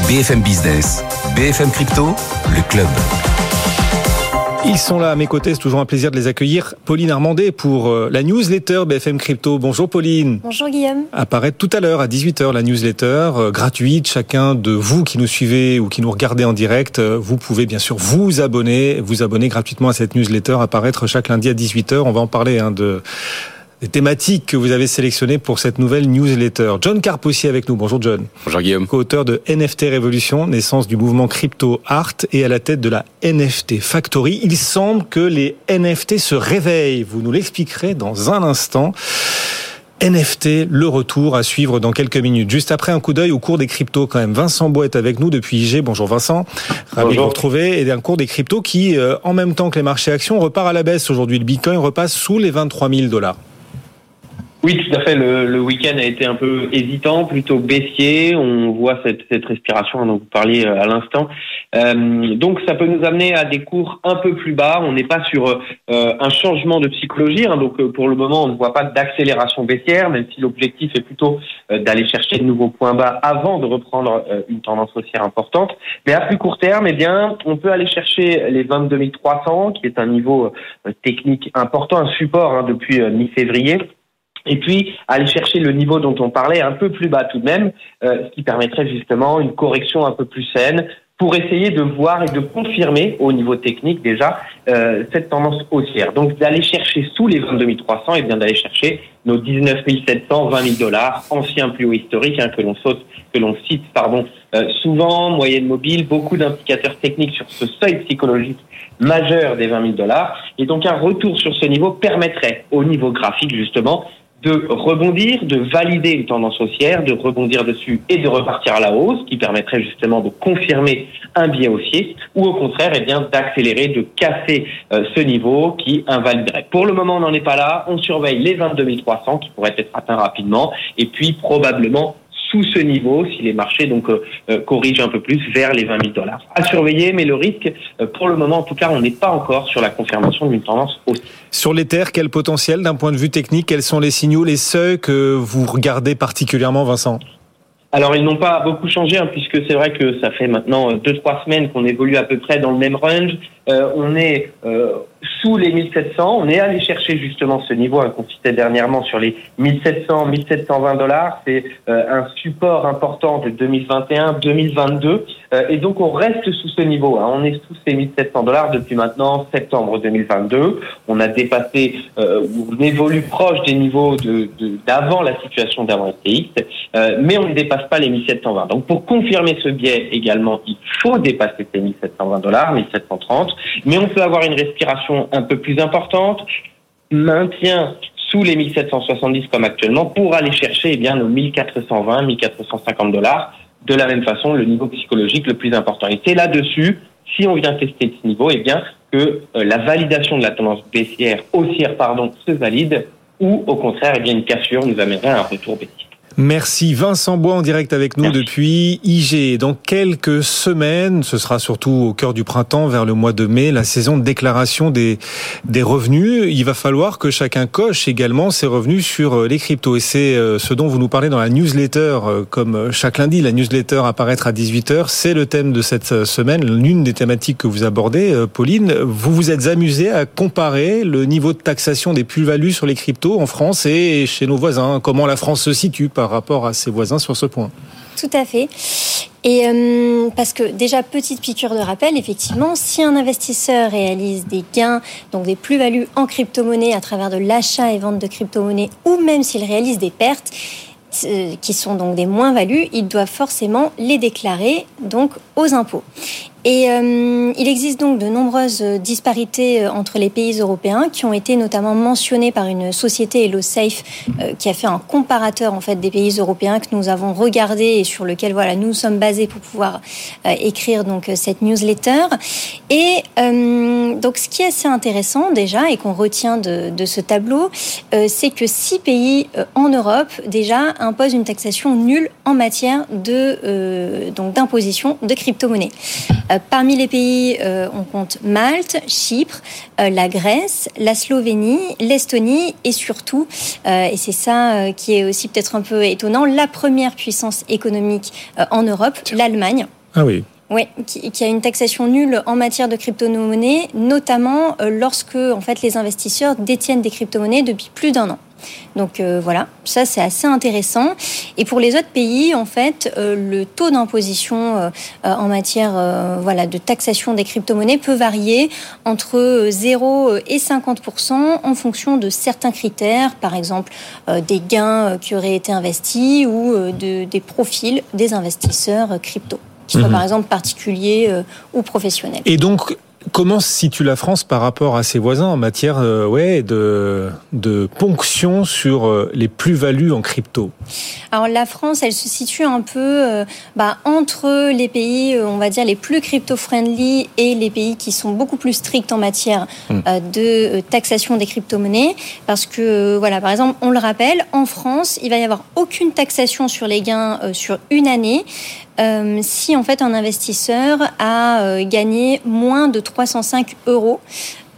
BFM Business, BFM Crypto, le club. Ils sont là à mes côtés, c'est toujours un plaisir de les accueillir. Pauline Armandet pour euh, la newsletter BFM Crypto. Bonjour Pauline. Bonjour Guillaume. Apparaît tout à l'heure à 18h la newsletter euh, gratuite. Chacun de vous qui nous suivez ou qui nous regardez en direct, euh, vous pouvez bien sûr vous abonner, vous abonner gratuitement à cette newsletter, apparaître chaque lundi à 18h. On va en parler hein, de des thématiques que vous avez sélectionnées pour cette nouvelle newsletter. John Carp aussi avec nous. Bonjour John. Bonjour Guillaume. Co-auteur de NFT Révolution, naissance du mouvement crypto art et à la tête de la NFT Factory. Il semble que les NFT se réveillent. Vous nous l'expliquerez dans un instant. NFT, le retour à suivre dans quelques minutes. Juste après un coup d'œil au cours des cryptos quand même. Vincent Bois est avec nous depuis IG. Bonjour Vincent. Ravi de vous retrouver. Et un cours des cryptos qui, euh, en même temps que les marchés actions, repart à la baisse aujourd'hui. Le Bitcoin repasse sous les 23 000 dollars. Oui, tout à fait. Le, le week-end a été un peu hésitant, plutôt baissier. On voit cette, cette respiration dont vous parliez euh, à l'instant. Euh, donc, ça peut nous amener à des cours un peu plus bas. On n'est pas sur euh, un changement de psychologie. Hein. donc, euh, pour le moment, on ne voit pas d'accélération baissière, même si l'objectif est plutôt d'aller chercher de nouveaux points bas avant de reprendre une tendance haussière importante. Mais à plus court terme, eh bien, on peut aller chercher les 22 300, qui est un niveau technique important, un support hein, depuis mi-février et puis aller chercher le niveau dont on parlait un peu plus bas tout de même, euh, ce qui permettrait justement une correction un peu plus saine pour essayer de voir et de confirmer au niveau technique déjà euh, cette tendance haussière. Donc d'aller chercher sous les 22 300 et bien d'aller chercher nos 19 700, 20 000 dollars, ancien plus haut historique hein, que l'on saute, que l'on cite, pardon, euh, souvent moyenne mobile, beaucoup d'indicateurs techniques sur ce seuil psychologique majeur des 20 000 dollars. Et donc un retour sur ce niveau permettrait au niveau graphique justement de rebondir, de valider une tendance haussière, de rebondir dessus et de repartir à la hausse, qui permettrait justement de confirmer un biais haussier, ou au contraire, eh bien, d'accélérer, de casser euh, ce niveau qui invaliderait. Pour le moment, on n'en est pas là. On surveille les 22 300 qui pourraient être atteints rapidement, et puis probablement sous ce niveau si les marchés donc euh, euh, corrigent un peu plus vers les 20 000 dollars. À surveiller, mais le risque, euh, pour le moment en tout cas, on n'est pas encore sur la confirmation d'une tendance haussière. Sur les terres, quel potentiel d'un point de vue technique Quels sont les signaux, les seuils que vous regardez particulièrement, Vincent? Alors ils n'ont pas beaucoup changé hein, puisque c'est vrai que ça fait maintenant deux trois semaines qu'on évolue à peu près dans le même range. On est sous les 1700. On est allé chercher justement ce niveau hein, qu'on citait dernièrement sur les 1700, 1720 dollars. C'est euh, un support important de 2021, 2022. Euh, et donc on reste sous ce niveau. Hein. On est sous ces 1700 dollars depuis maintenant septembre 2022. On a dépassé, euh, on évolue proche des niveaux de d'avant la situation d'avant STX, mais on ne dépasse pas les 1720. Donc pour confirmer ce biais également, il faut dépasser ces 1720 dollars, 1730. Mais on peut avoir une respiration un peu plus importante, maintient sous les 1770 comme actuellement pour aller chercher eh bien nos 1420, 1450 dollars. De la même façon, le niveau psychologique le plus important. Et c'est là-dessus, si on vient tester ce niveau, eh bien que euh, la validation de la tendance baissière, haussière pardon, se valide, ou au contraire, eh bien une cassure nous amènerait à un retour baissier. Merci Vincent Bois en direct avec nous depuis IG. Dans quelques semaines, ce sera surtout au cœur du printemps, vers le mois de mai, la saison de déclaration des, des revenus. Il va falloir que chacun coche également ses revenus sur euh, les cryptos. Et c'est euh, ce dont vous nous parlez dans la newsletter, euh, comme chaque lundi, la newsletter apparaître à 18h. C'est le thème de cette semaine, l'une des thématiques que vous abordez, Pauline. Vous vous êtes amusé à comparer le niveau de taxation des plus-values sur les cryptos en France et chez nos voisins. Comment la France se situe par rapport à ses voisins sur ce point. Tout à fait. Et euh, parce que déjà, petite piqûre de rappel, effectivement, si un investisseur réalise des gains, donc des plus-values en crypto-monnaie à travers de l'achat et vente de crypto-monnaie, ou même s'il réalise des pertes, euh, qui sont donc des moins-values, il doit forcément les déclarer donc aux impôts. Et euh, il existe donc de nombreuses disparités euh, entre les pays européens qui ont été notamment mentionnées par une société HelloSafe euh, qui a fait un comparateur en fait des pays européens que nous avons regardé et sur lequel voilà nous sommes basés pour pouvoir euh, écrire donc cette newsletter. Et euh, donc ce qui est assez intéressant déjà et qu'on retient de, de, ce tableau, c'est que six pays en Europe déjà imposent une taxation nulle en matière de donc d'imposition de crypto-monnaies. Euh, parmi les pays, euh, on compte Malte, Chypre, euh, la Grèce, la Slovénie, l'Estonie et surtout, et c'est ça qui est aussi peut-être un peu étonnant, la première puissance économique en Europe, l'Allemagne. Ah oui. Oui, qui, a une taxation nulle en matière de crypto-monnaies, notamment lorsque en fait les investisseurs détiennent des crypto-monnaies depuis plus d'un an. Donc euh, voilà, ça c'est assez intéressant. Et pour les autres pays, en fait, euh, le taux d'imposition euh, en matière voilà, de taxation des crypto-monnaies peut varier entre 0 et 50% en fonction de certains critères, par exemple des gains qui auraient été investis ou de, des profils des investisseurs crypto, qu'ils soient mhm. par exemple particuliers ou professionnels. Et donc, Comment se situe la France par rapport à ses voisins en matière euh, ouais, de, de ponction sur euh, les plus-values en crypto? Alors la France, elle se situe un peu euh, bah, entre les pays, on va dire, les plus crypto-friendly et les pays qui sont beaucoup plus stricts en matière hmm. de taxation des crypto-monnaies. Parce que, voilà, par exemple, on le rappelle, en France, il va y avoir aucune taxation sur les gains sur une année. Euh, si en fait un investisseur a euh, gagné moins de 305 euros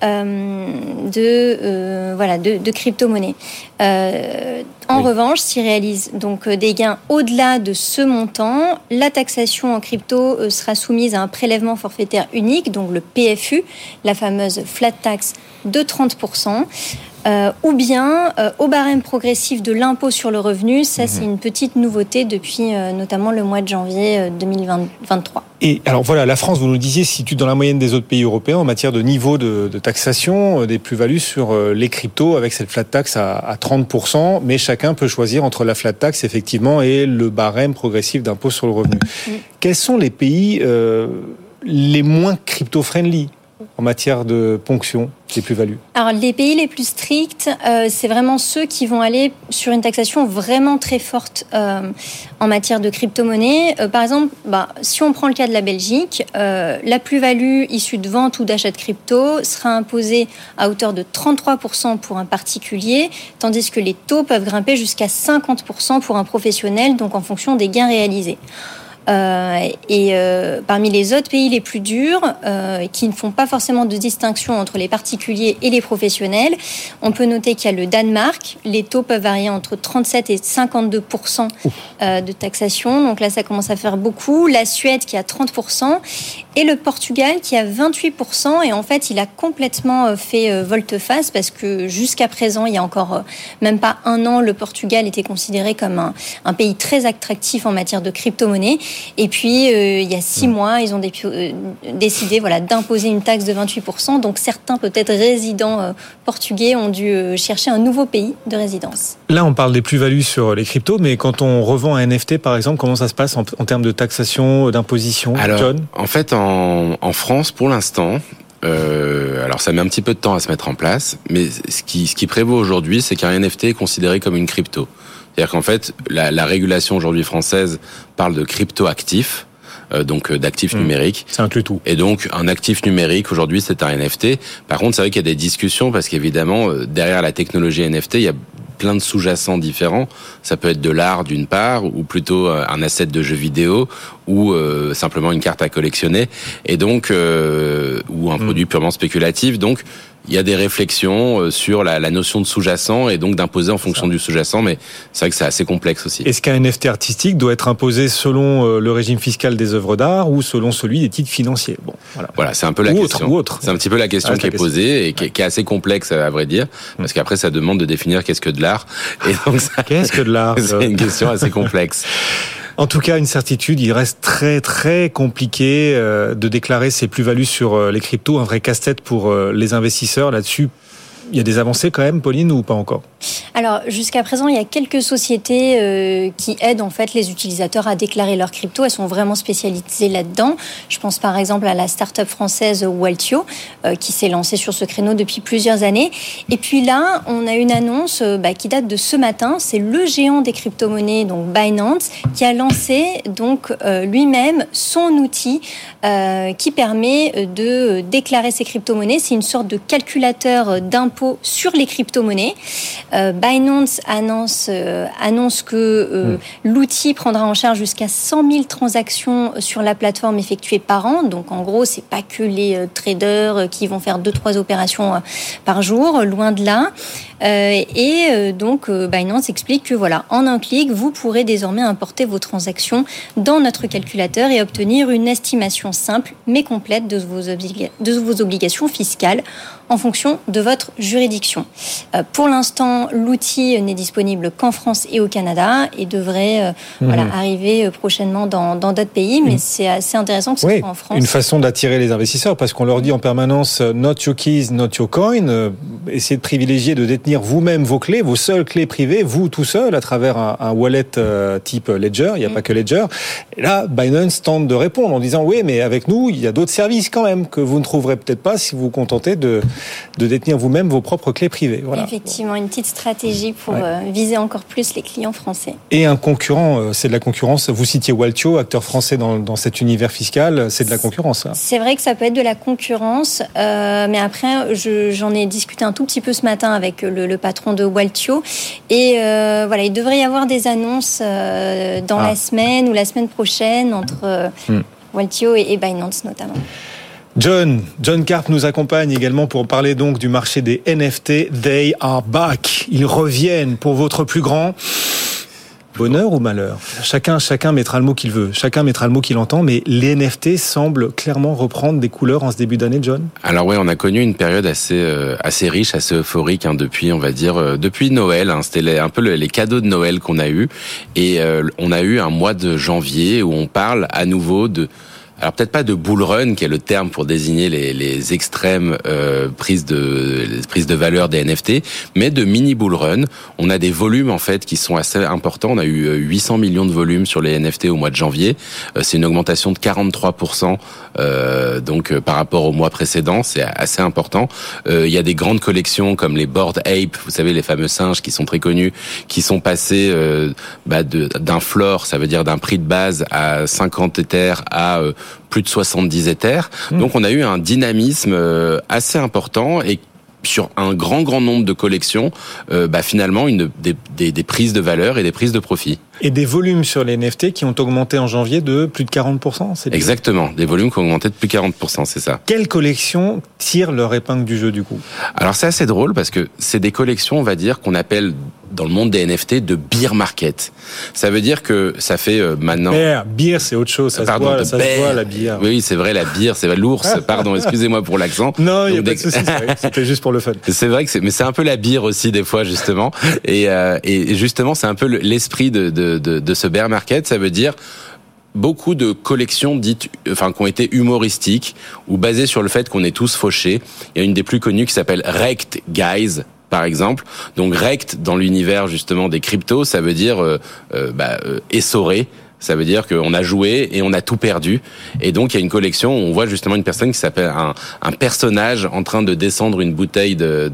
euh, de voilà de, de crypto-monnaie. en revanche, s'il réalise donc des gains au-delà de ce montant, la taxation en crypto sera soumise à un prélèvement forfaitaire unique, donc le PFU, la fameuse flat tax de 30%. Euh, ou bien euh, au barème progressif de l'impôt sur le revenu. Ça, c'est une petite nouveauté depuis euh, notamment le mois de janvier 2023. Et alors voilà, la France, vous nous le disiez, se situe dans la moyenne des autres pays européens en matière de niveau de, de taxation des plus-values sur les cryptos avec cette flat tax à, à 30%, mais chacun peut choisir entre la flat tax effectivement et le barème progressif d'impôt sur le revenu. Quels sont les pays euh, les moins crypto-friendly? En matière de ponction des plus-values Alors les pays les plus stricts, euh, c'est vraiment ceux qui vont aller sur une taxation vraiment très forte euh, en matière de crypto-monnaie. Euh, par exemple, bah, si on prend le cas de la Belgique, la plus-value issue de vente ou d'achat de crypto sera imposée à hauteur de 33% pour un particulier, tandis que les taux peuvent grimper jusqu'à 50% pour un professionnel, donc en fonction des gains réalisés. Euh, et euh, parmi les autres pays les plus durs, euh, qui ne font pas forcément de distinction entre les particuliers et les professionnels, on peut noter qu'il y a le Danemark. Les taux peuvent varier entre 37 et 52% euh, de taxation. Donc là, ça commence à faire beaucoup. La Suède qui a 30 et le Portugal qui a 28% Et en fait, il a complètement euh, fait euh, volte-face parce que jusqu'à présent, il y a encore euh, même pas un an, le Portugal était considéré comme un, un pays très attractif en matière de crypto-monnaie. Et puis, euh, il y a six mois, ils ont dé- euh, décidé voilà, d'imposer une taxe de 28%. Donc, certains, peut-être résidents euh, portugais, ont dû euh, chercher un nouveau pays de résidence. Là, on parle des plus-values sur les cryptos, mais quand on revend un NFT, par exemple, comment ça se passe en, en termes de taxation, d'imposition Alors, John? en fait, en, en France, pour l'instant, euh, alors ça met un petit peu de temps à se mettre en place, mais ce qui, ce qui prévaut aujourd'hui, c'est qu'un NFT est considéré comme une crypto. C'est-à-dire qu'en fait, la, la régulation aujourd'hui française parle de crypto-actifs, euh, donc euh, d'actifs numériques. Ça inclut tout. Et donc, un actif numérique, aujourd'hui, c'est un NFT. Par contre, c'est vrai qu'il y a des discussions, parce qu'évidemment, derrière la technologie NFT, il y a plein de sous-jacents différents. Ça peut être de l'art d'une part, ou plutôt euh, un asset de jeu vidéo, ou euh, simplement une carte à collectionner, et donc euh, ou un produit purement spéculatif. Donc il y a des réflexions euh, sur la, la notion de sous-jacent et donc d'imposer en fonction du sous-jacent, mais c'est vrai que c'est assez complexe aussi. Est-ce qu'un NFT artistique doit être imposé selon euh, le régime fiscal des œuvres d'art ou selon celui des titres financiers? Bon, voilà. Voilà, c'est un peu la Ou autre, question. ou autre. C'est un petit peu la question Ah, qui est question. posée et qui, est- qui est assez complexe à vrai dire, parce qu'après ça demande de définir qu'est-ce que de l'art. Et donc ça- Qu'est-ce que de l'art c'est une question assez complexe. En tout cas, une certitude, il reste très très compliqué euh, de déclarer ses plus-values sur euh, les cryptos, un vrai casse-tête pour euh, les investisseurs là-dessus. Il y a des avancées quand même, Pauline, ou pas encore? Alors, jusqu'à présent, il y a quelques sociétés euh, qui aident en fait les utilisateurs à déclarer leurs cryptos. Elles sont vraiment spécialisées là-dedans. Je pense par exemple à la start-up française Waltio, euh, qui s'est lancée sur ce créneau depuis plusieurs années. Et puis là, on a une annonce euh, bah, qui date de ce matin. C'est le géant des crypto-monnaies, donc Binance, qui a lancé donc lui-même son outil qui permet de déclarer ses crypto-monnaies. C'est une sorte de calculateur d'impôt sur les crypto-monnaies. Euh, Binance annonce, euh, annonce que euh, l'outil prendra en charge jusqu'à 100 000 transactions sur la plateforme effectuées par an. Donc en gros, c'est pas que les euh, traders qui vont faire deux trois opérations par jour, loin de là. Euh, et euh, donc euh, Binance explique que voilà, en un clic, vous pourrez désormais importer vos transactions dans notre calculateur et obtenir une estimation simple mais complète de vos, obliga- de vos obligations fiscales en fonction de votre juridiction. Pour l'instant, l'outil n'est disponible qu'en France et au Canada et devrait voilà, arriver prochainement dans d'autres pays, mais c'est assez intéressant que ce Oui, soit en France. une façon d'attirer les investisseurs parce qu'on leur dit en permanence not your keys, not your coin. Essayez de privilégier de détenir vous-même vos clés, vos seules clés privées, vous tout seul, à travers un, un wallet euh, type Ledger. Il n'y a pas que Ledger. Et là, Binance tente de répondre en disant oui, mais avec nous, il y a d'autres services quand même que vous ne trouverez peut-être pas si vous vous contentez de, de détenir vous-même vos propres clés privées. Voilà. Effectivement, une petite stratégie pour Ouais. euh, viser encore plus les clients français. Et un concurrent, euh, c'est de la concurrence. Vous citiez Waltio, acteur français dans, dans cet univers fiscal, c'est de la concurrence. ça. C'est vrai que ça peut être de la concurrence, mais après, je- j'en ai discuté un tout petit peu ce matin avec le, le patron de Waltio. Et euh, voilà, il devrait y avoir des annonces euh, dans Ah. la semaine ou la semaine prochaine entre euh, Hmm. Waltio et, et Binance notamment. John, John Carp nous accompagne également pour parler donc du marché des NFT. They are back. Ils reviennent pour votre plus grand. Bonheur ou malheur? Chacun, chacun mettra le mot qu'il veut, chacun mettra le mot qu'il entend, mais les NFT semblent clairement reprendre des couleurs en ce début d'année, John? Alors oui, on a connu une période assez euh, assez riche, assez euphorique hein, depuis, on va dire, euh, depuis Noël. Hein, C'était un peu les cadeaux de Noël qu'on a eu, et euh, on a eu un mois de janvier où on parle à nouveau de alors peut-être pas de bull run, qui est le terme pour désigner les, les extrêmes euh, prises de prises de valeur des NFT, mais de mini bull run. On a des volumes en fait qui sont assez importants. On a eu 800 euh, millions de volumes sur les NFT au mois de janvier. Euh, c'est une augmentation de 43% euh, donc par rapport au mois précédent, c'est assez important. Il y a des grandes collections comme les Board Ape, vous savez les fameux singes qui sont très connus, qui sont passés bah, d'un floor, ça veut dire d'un prix de base à 50 Ethers à plus de 70 éthers. Mmh. Donc on a eu un dynamisme euh, assez important et sur un grand grand nombre de collections, euh, bah finalement une, des, des, des, prises de valeur et des prises de profit. Et des volumes sur les NFT qui ont augmenté en janvier de plus de 40%, c'est Exactement, des volumes qui ont augmenté de plus de 40%, c'est ça. Quelles collections tirent leur épingle du jeu du coup? Alors c'est assez drôle parce que c'est des collections, on va dire, qu'on appelle dans le monde des NFT de beer market. Ça veut dire que ça fait euh, maintenant. Beer, beer c'est autre chose. Ça, pardon, se, voit, ça se voit la bière. Oui, c'est vrai, la bière, c'est l'ours. pardon, excusez-moi pour l'accent. Non, il n'y a pas de souci. C'était juste pour le fun. C'est vrai que c'est, mais c'est un peu la bière aussi des fois justement. Et, euh, et justement, c'est un peu l'esprit de, de, de, ce bear market. Ça veut dire beaucoup de collections dites, enfin, qui ont été humoristiques ou basées sur le fait qu'on est tous fauchés. Il y a une des plus connues qui s'appelle Rect Guys par exemple. Donc rect dans l'univers justement des cryptos, ça veut dire euh, euh, bah, euh, essoré, ça veut dire qu'on a joué et on a tout perdu. Et donc il y a une collection où on voit justement une personne qui s'appelle un, un, personnage en train de descendre une bouteille de,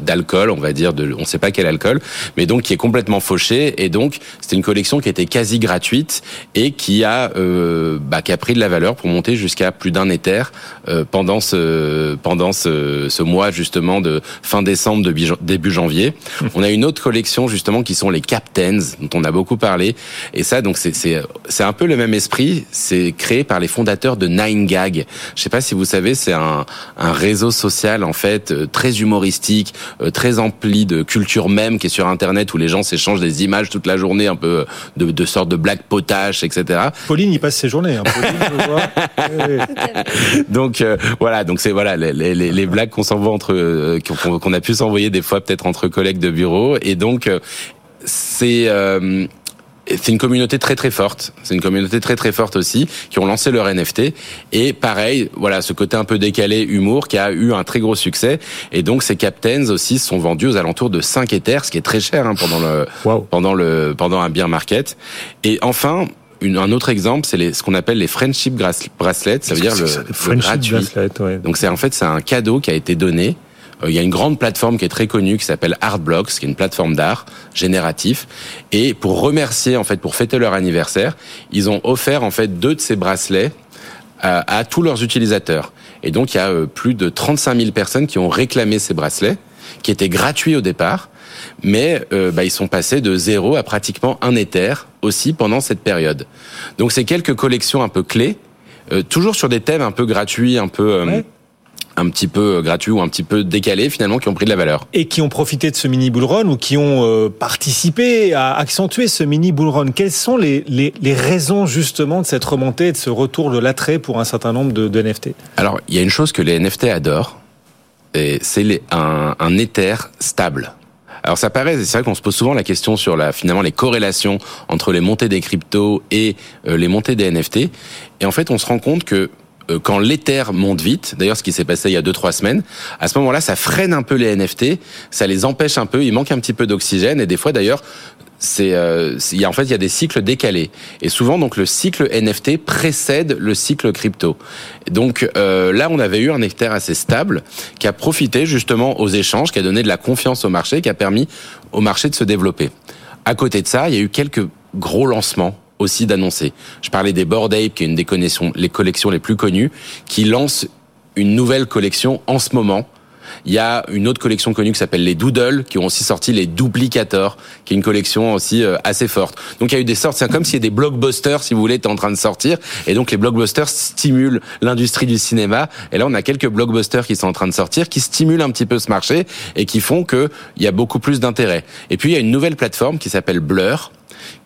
d'alcool, on va dire, de, on sait pas quel alcool, mais donc qui est complètement fauché. Et donc c'était une collection qui était quasi gratuite et qui a, euh, bah, qui a pris de la valeur pour monter jusqu'à plus d'un éther euh, pendant ce pendant ce, ce mois justement de fin décembre de début janvier. On a une autre collection justement qui sont les Captains dont on a beaucoup parlé. Et ça donc c'est c'est un peu le même esprit. C'est créé par les fondateurs de 9gag. Je sais pas si vous savez, c'est un, un réseau social en fait euh, très humoristique, euh, très empli de culture même qui est sur Internet où les gens s'échangent des images toute la journée, un peu de, de sortes de blagues potaches, etc. Pauline y passe ses journées. Hein. Pauline, donc euh, voilà, donc c'est voilà les, les, les blagues qu'on s'envoie entre qu'on a pu s'envoyer des fois peut-être entre collègues de bureau et donc c'est c'est une communauté très très forte. C'est une communauté très très forte aussi qui ont lancé leur NFT et pareil, voilà, ce côté un peu décalé humour qui a eu un très gros succès et donc ces captains aussi sont vendus aux alentours de 5 Ethers, ce qui est très cher hein, pendant le pendant le pendant un beer market. Et enfin, une, un autre exemple, c'est ce qu'on appelle les friendship bracelets, ça veut dire le, le gratuit. Ouais. Donc c'est en fait c'est un cadeau qui a été donné il y a une grande plateforme qui est très connue qui s'appelle Artblocks, qui est une plateforme d'art génératif. Et pour remercier, en fait, pour fêter leur anniversaire, ils ont offert en fait deux de ces bracelets à, à tous leurs utilisateurs. Et donc il y a euh, plus de 35 000 personnes qui ont réclamé ces bracelets, qui étaient gratuits au départ, mais euh, bah, ils sont passés de zéro à pratiquement un Ether aussi pendant cette période. Donc c'est quelques collections un peu clés, euh, toujours sur des thèmes un peu gratuits, un peu un petit peu euh, gratuit ou un petit peu décalé finalement qui ont pris de la valeur. Et qui ont profité de ce mini bull run ou qui ont euh, participé à accentuer ce mini bull run. Quelles sont les, les, les, raisons justement de cette remontée de ce retour de l'attrait pour un certain nombre de, de, NFT Alors il y a une chose que les NFT adorent, et c'est un, un Ether stable. Alors ça paraît, c'est vrai qu'on se pose souvent la question sur la, finalement les corrélations entre les montées des cryptos et euh, les montées des NFT. Et en fait, on se rend compte que quand l'éther monte vite, d'ailleurs ce qui s'est passé il y a deux trois semaines, à ce moment-là, ça freine un peu les NFT, ça les empêche un peu, il manque un petit peu d'oxygène et des fois d'ailleurs c'est euh, y a, en fait il y a des cycles décalés et souvent donc le cycle NFT précède le cycle crypto. Donc euh, là on avait eu un Ether assez stable qui a profité justement aux échanges, qui a donné de la confiance au marché, qui a permis au marché de se développer. À côté de ça, il y a eu quelques gros lancements aussi d'annoncer. Je parlais des Bored Ape, qui est une des collections, les collections les plus connues, qui lance une nouvelle collection en ce moment. Il y a une autre collection connue qui s'appelle les Doodle, qui ont aussi sorti les Duplicators, qui est une collection aussi euh, assez forte. Donc il y a eu des sortes, c'est comme s'il y a des blockbusters, si vous voulez, étaient en train de sortir, et donc les blockbusters stimulent l'industrie du cinéma. Et là, on a quelques blockbusters qui sont en train de sortir, qui stimulent un petit peu ce marché et qui font qu'il y a beaucoup plus d'intérêt. Et puis il y a une nouvelle plateforme qui s'appelle Blur,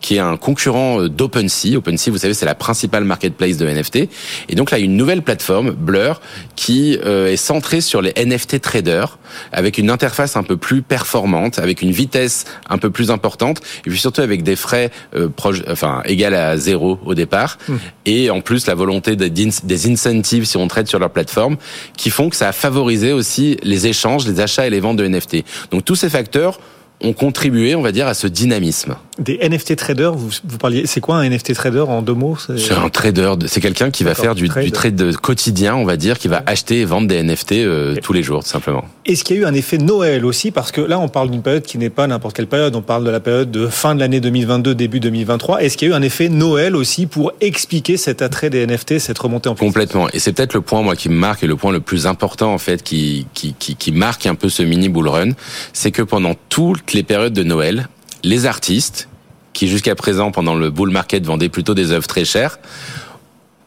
qui est un concurrent euh, d'OpenSea. OpenSea, vous savez, c'est la principale marketplace de NFT. Et donc là, une nouvelle plateforme, Blur, qui euh, est centrée sur les NFT traders, avec une interface un peu plus performante, avec une vitesse un peu plus importante, et puis surtout avec des frais euh, proches, enfin égal à zéro au départ, Mmh. et en plus la volonté des, des incentives si on trade sur leur plateforme, qui font que ça a favorisé aussi les échanges, les achats et les ventes de NFT. Donc tous ces facteurs ont contribué, on va dire, à ce dynamisme. Des NFT traders, vous, vous parliez, c'est quoi un NFT trader en deux mots? C'est un trader, de- c'est quelqu'un qui va faire du, trade. du trade quotidien, on va dire, qui va acheter et vendre des NFT euh, tous les jours, tout simplement. Est-ce qu'il y a eu un effet Noël aussi? Parce que là, on parle d'une période qui n'est pas n'importe quelle période. On parle de la période de fin de l'année 2022, début 2023. Est-ce qu'il y a eu un effet Noël aussi pour expliquer cet attrait des NFT, cette remontée en puissance? Complètement. Et c'est peut-être le point, moi, qui me marque et le point le plus important, en fait, qui, qui, qui, qui marque un peu ce mini bull run, c'est que pendant toutes les périodes de Noël, les artistes, qui jusqu'à présent, pendant le bull market, vendaient plutôt des œuvres très chères,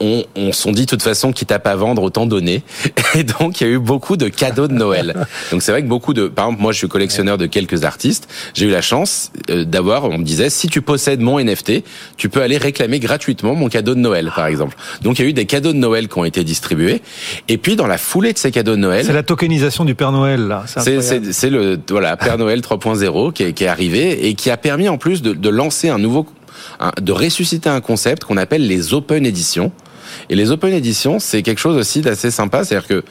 on, on sont dit de toute façon quitte à pas vendre autant donner. Et donc il y a eu beaucoup de cadeaux de Noël. Donc c'est vrai que beaucoup de par exemple moi je suis collectionneur de quelques artistes. J'ai eu la chance euh, d'avoir on me disait si tu possèdes mon NFT tu peux aller réclamer gratuitement mon cadeau de Noël par exemple. Donc il y a eu des cadeaux de Noël qui ont été distribués. Et puis dans la foulée de ces cadeaux de Noël C'est la tokenisation du Père Noël, là. c'est le voilà Père Noël 3.0 qui est, qui est arrivé et qui a permis en plus de, de lancer un nouveau de ressusciter un concept qu'on appelle les open editions. Et les open editions, c'est quelque chose aussi d'assez sympa, c'est-à-dire que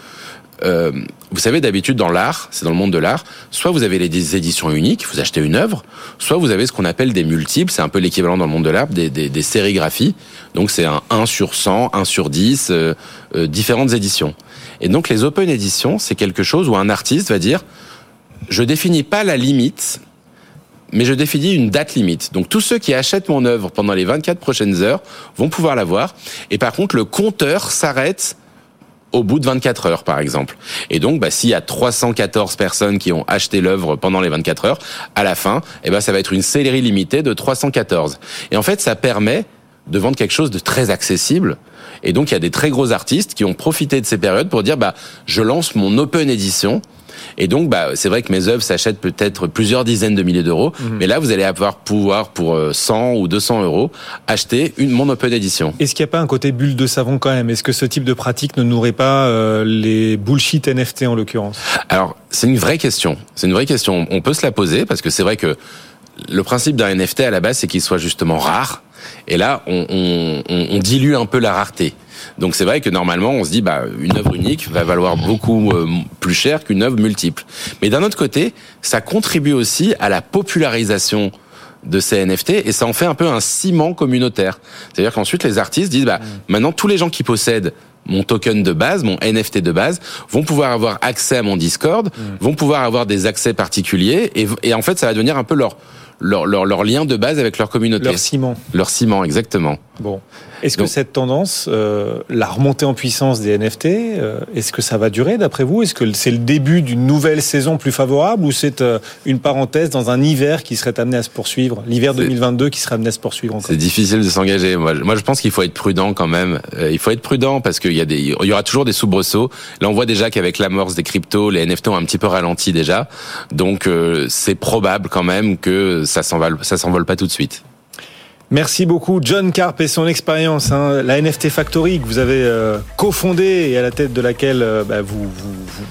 euh, vous savez d'habitude dans l'art, c'est dans le monde de l'art, soit vous avez des éditions uniques, vous achetez une œuvre, soit vous avez ce qu'on appelle des multiples, c'est un peu l'équivalent dans le monde de l'art des, des, des sérigraphies. Donc c'est un 1 sur 100, 1 sur 10, euh, euh, différentes éditions. Et donc les open editions, c'est quelque chose où un artiste va dire je définis pas la limite, mais je définis une date limite. Donc tous ceux qui achètent mon œuvre pendant les 24 prochaines heures vont pouvoir la voir. Et par contre, le compteur s'arrête au bout de 24 heures, par exemple. Et donc, bah, s'il y a 314 personnes qui ont acheté l'œuvre pendant les 24 heures, à la fin, eh ben, ça va être une série limitée de 314. Et en fait, ça permet de vendre quelque chose de très accessible. Et donc, il y a des très gros artistes qui ont profité de ces périodes pour dire, bah, je lance mon open edition. Et donc, bah, c'est vrai que mes œuvres s'achètent peut-être plusieurs dizaines de milliers d'euros, mais là, vous allez avoir pouvoir pour euh, 100 ou 200 euros acheter une mon open edition. Est-ce qu'il n'y a pas un côté bulle de savon quand même? Est-ce que ce type de pratique ne nourrit pas euh, les bullshit NFT en l'occurrence? Alors, c'est une vraie question. C'est une vraie question. On peut se la poser parce que c'est vrai que le principe d'un NFT à la base, c'est qu'il soit justement rare. Et là, on, on- on- on dilue un peu la rareté. Donc c'est vrai que normalement, on se dit, bah, une œuvre unique va valoir beaucoup euh, plus cher qu'une œuvre multiple. Mais d'un autre côté, ça contribue aussi à la popularisation de ces NFT et ça en fait un peu un ciment communautaire. C'est-à-dire qu'ensuite les artistes disent bah maintenant tous les gens qui possèdent mon token de base, mon NFT de base, vont pouvoir avoir accès à mon Discord, vont pouvoir avoir des accès particuliers et, et en fait ça va devenir un peu leur leur, leur, leur lien de base avec leur communauté. Leur ciment. Leur ciment, exactement. Bon. Est-ce que cette tendance, euh, la remontée en puissance des NFT, euh, est-ce que ça va durer d'après vous? Est-ce que c'est le début d'une nouvelle saison plus favorable ou c'est euh, une parenthèse dans un hiver qui serait amené à se poursuivre? L'hiver C'est- 2022 qui serait amené à se poursuivre encore C'est difficile de s'engager. Moi, moi, je pense qu'il faut être prudent quand même. Euh, il faut être prudent parce qu'il y a des, il y aura toujours des soubresauts. Là, on voit déjà qu'avec l'amorce des cryptos, les NFT ont un petit peu ralenti déjà. Donc, euh, c'est probable quand même que ça s'envole, pas tout de suite. Merci beaucoup, John Carp et son expérience, hein, la NFT Factory que vous avez euh, cofondée et à la tête de laquelle euh, bah, vous,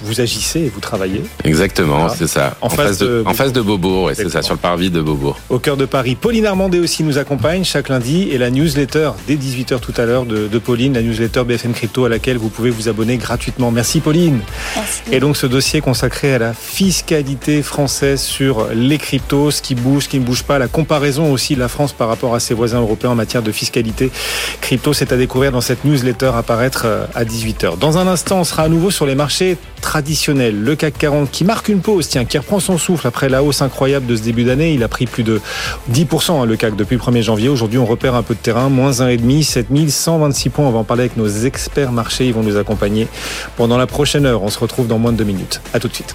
vous, agissez et vous travaillez. Exactement, c'est ça. En face de en face de Beaubourg, c'est ça, sur le parvis de Beaubourg. Au cœur de Paris, Pauline Armandé aussi nous accompagne chaque lundi et la newsletter dès 18h tout à l'heure de, de Pauline, la newsletter BFM Crypto à laquelle vous pouvez vous abonner gratuitement. Merci Pauline. Merci. Et donc ce dossier consacré à la fiscalité française sur les cryptos, ce qui bouge, ce qui ne bouge pas, la comparaison aussi de la France par rapport à ses voisins européens en matière de fiscalité crypto, c'est à découvrir dans cette newsletter à paraître euh, à 18h. Dans un instant, on sera à nouveau sur les marchés traditionnels. Le CAC 40 qui marque une pause, tiens, qui reprend son souffle après la hausse incroyable de ce début d'année. Il a pris plus de 10% hein, le CAC depuis le 1er janvier. Aujourd'hui, on repère un peu de terrain, moins 1,5, 7126 points. On va en parler avec nos experts marchés. Ils vont nous accompagner pendant la prochaine heure. On se retrouve dans moins de deux minutes. À tout de suite.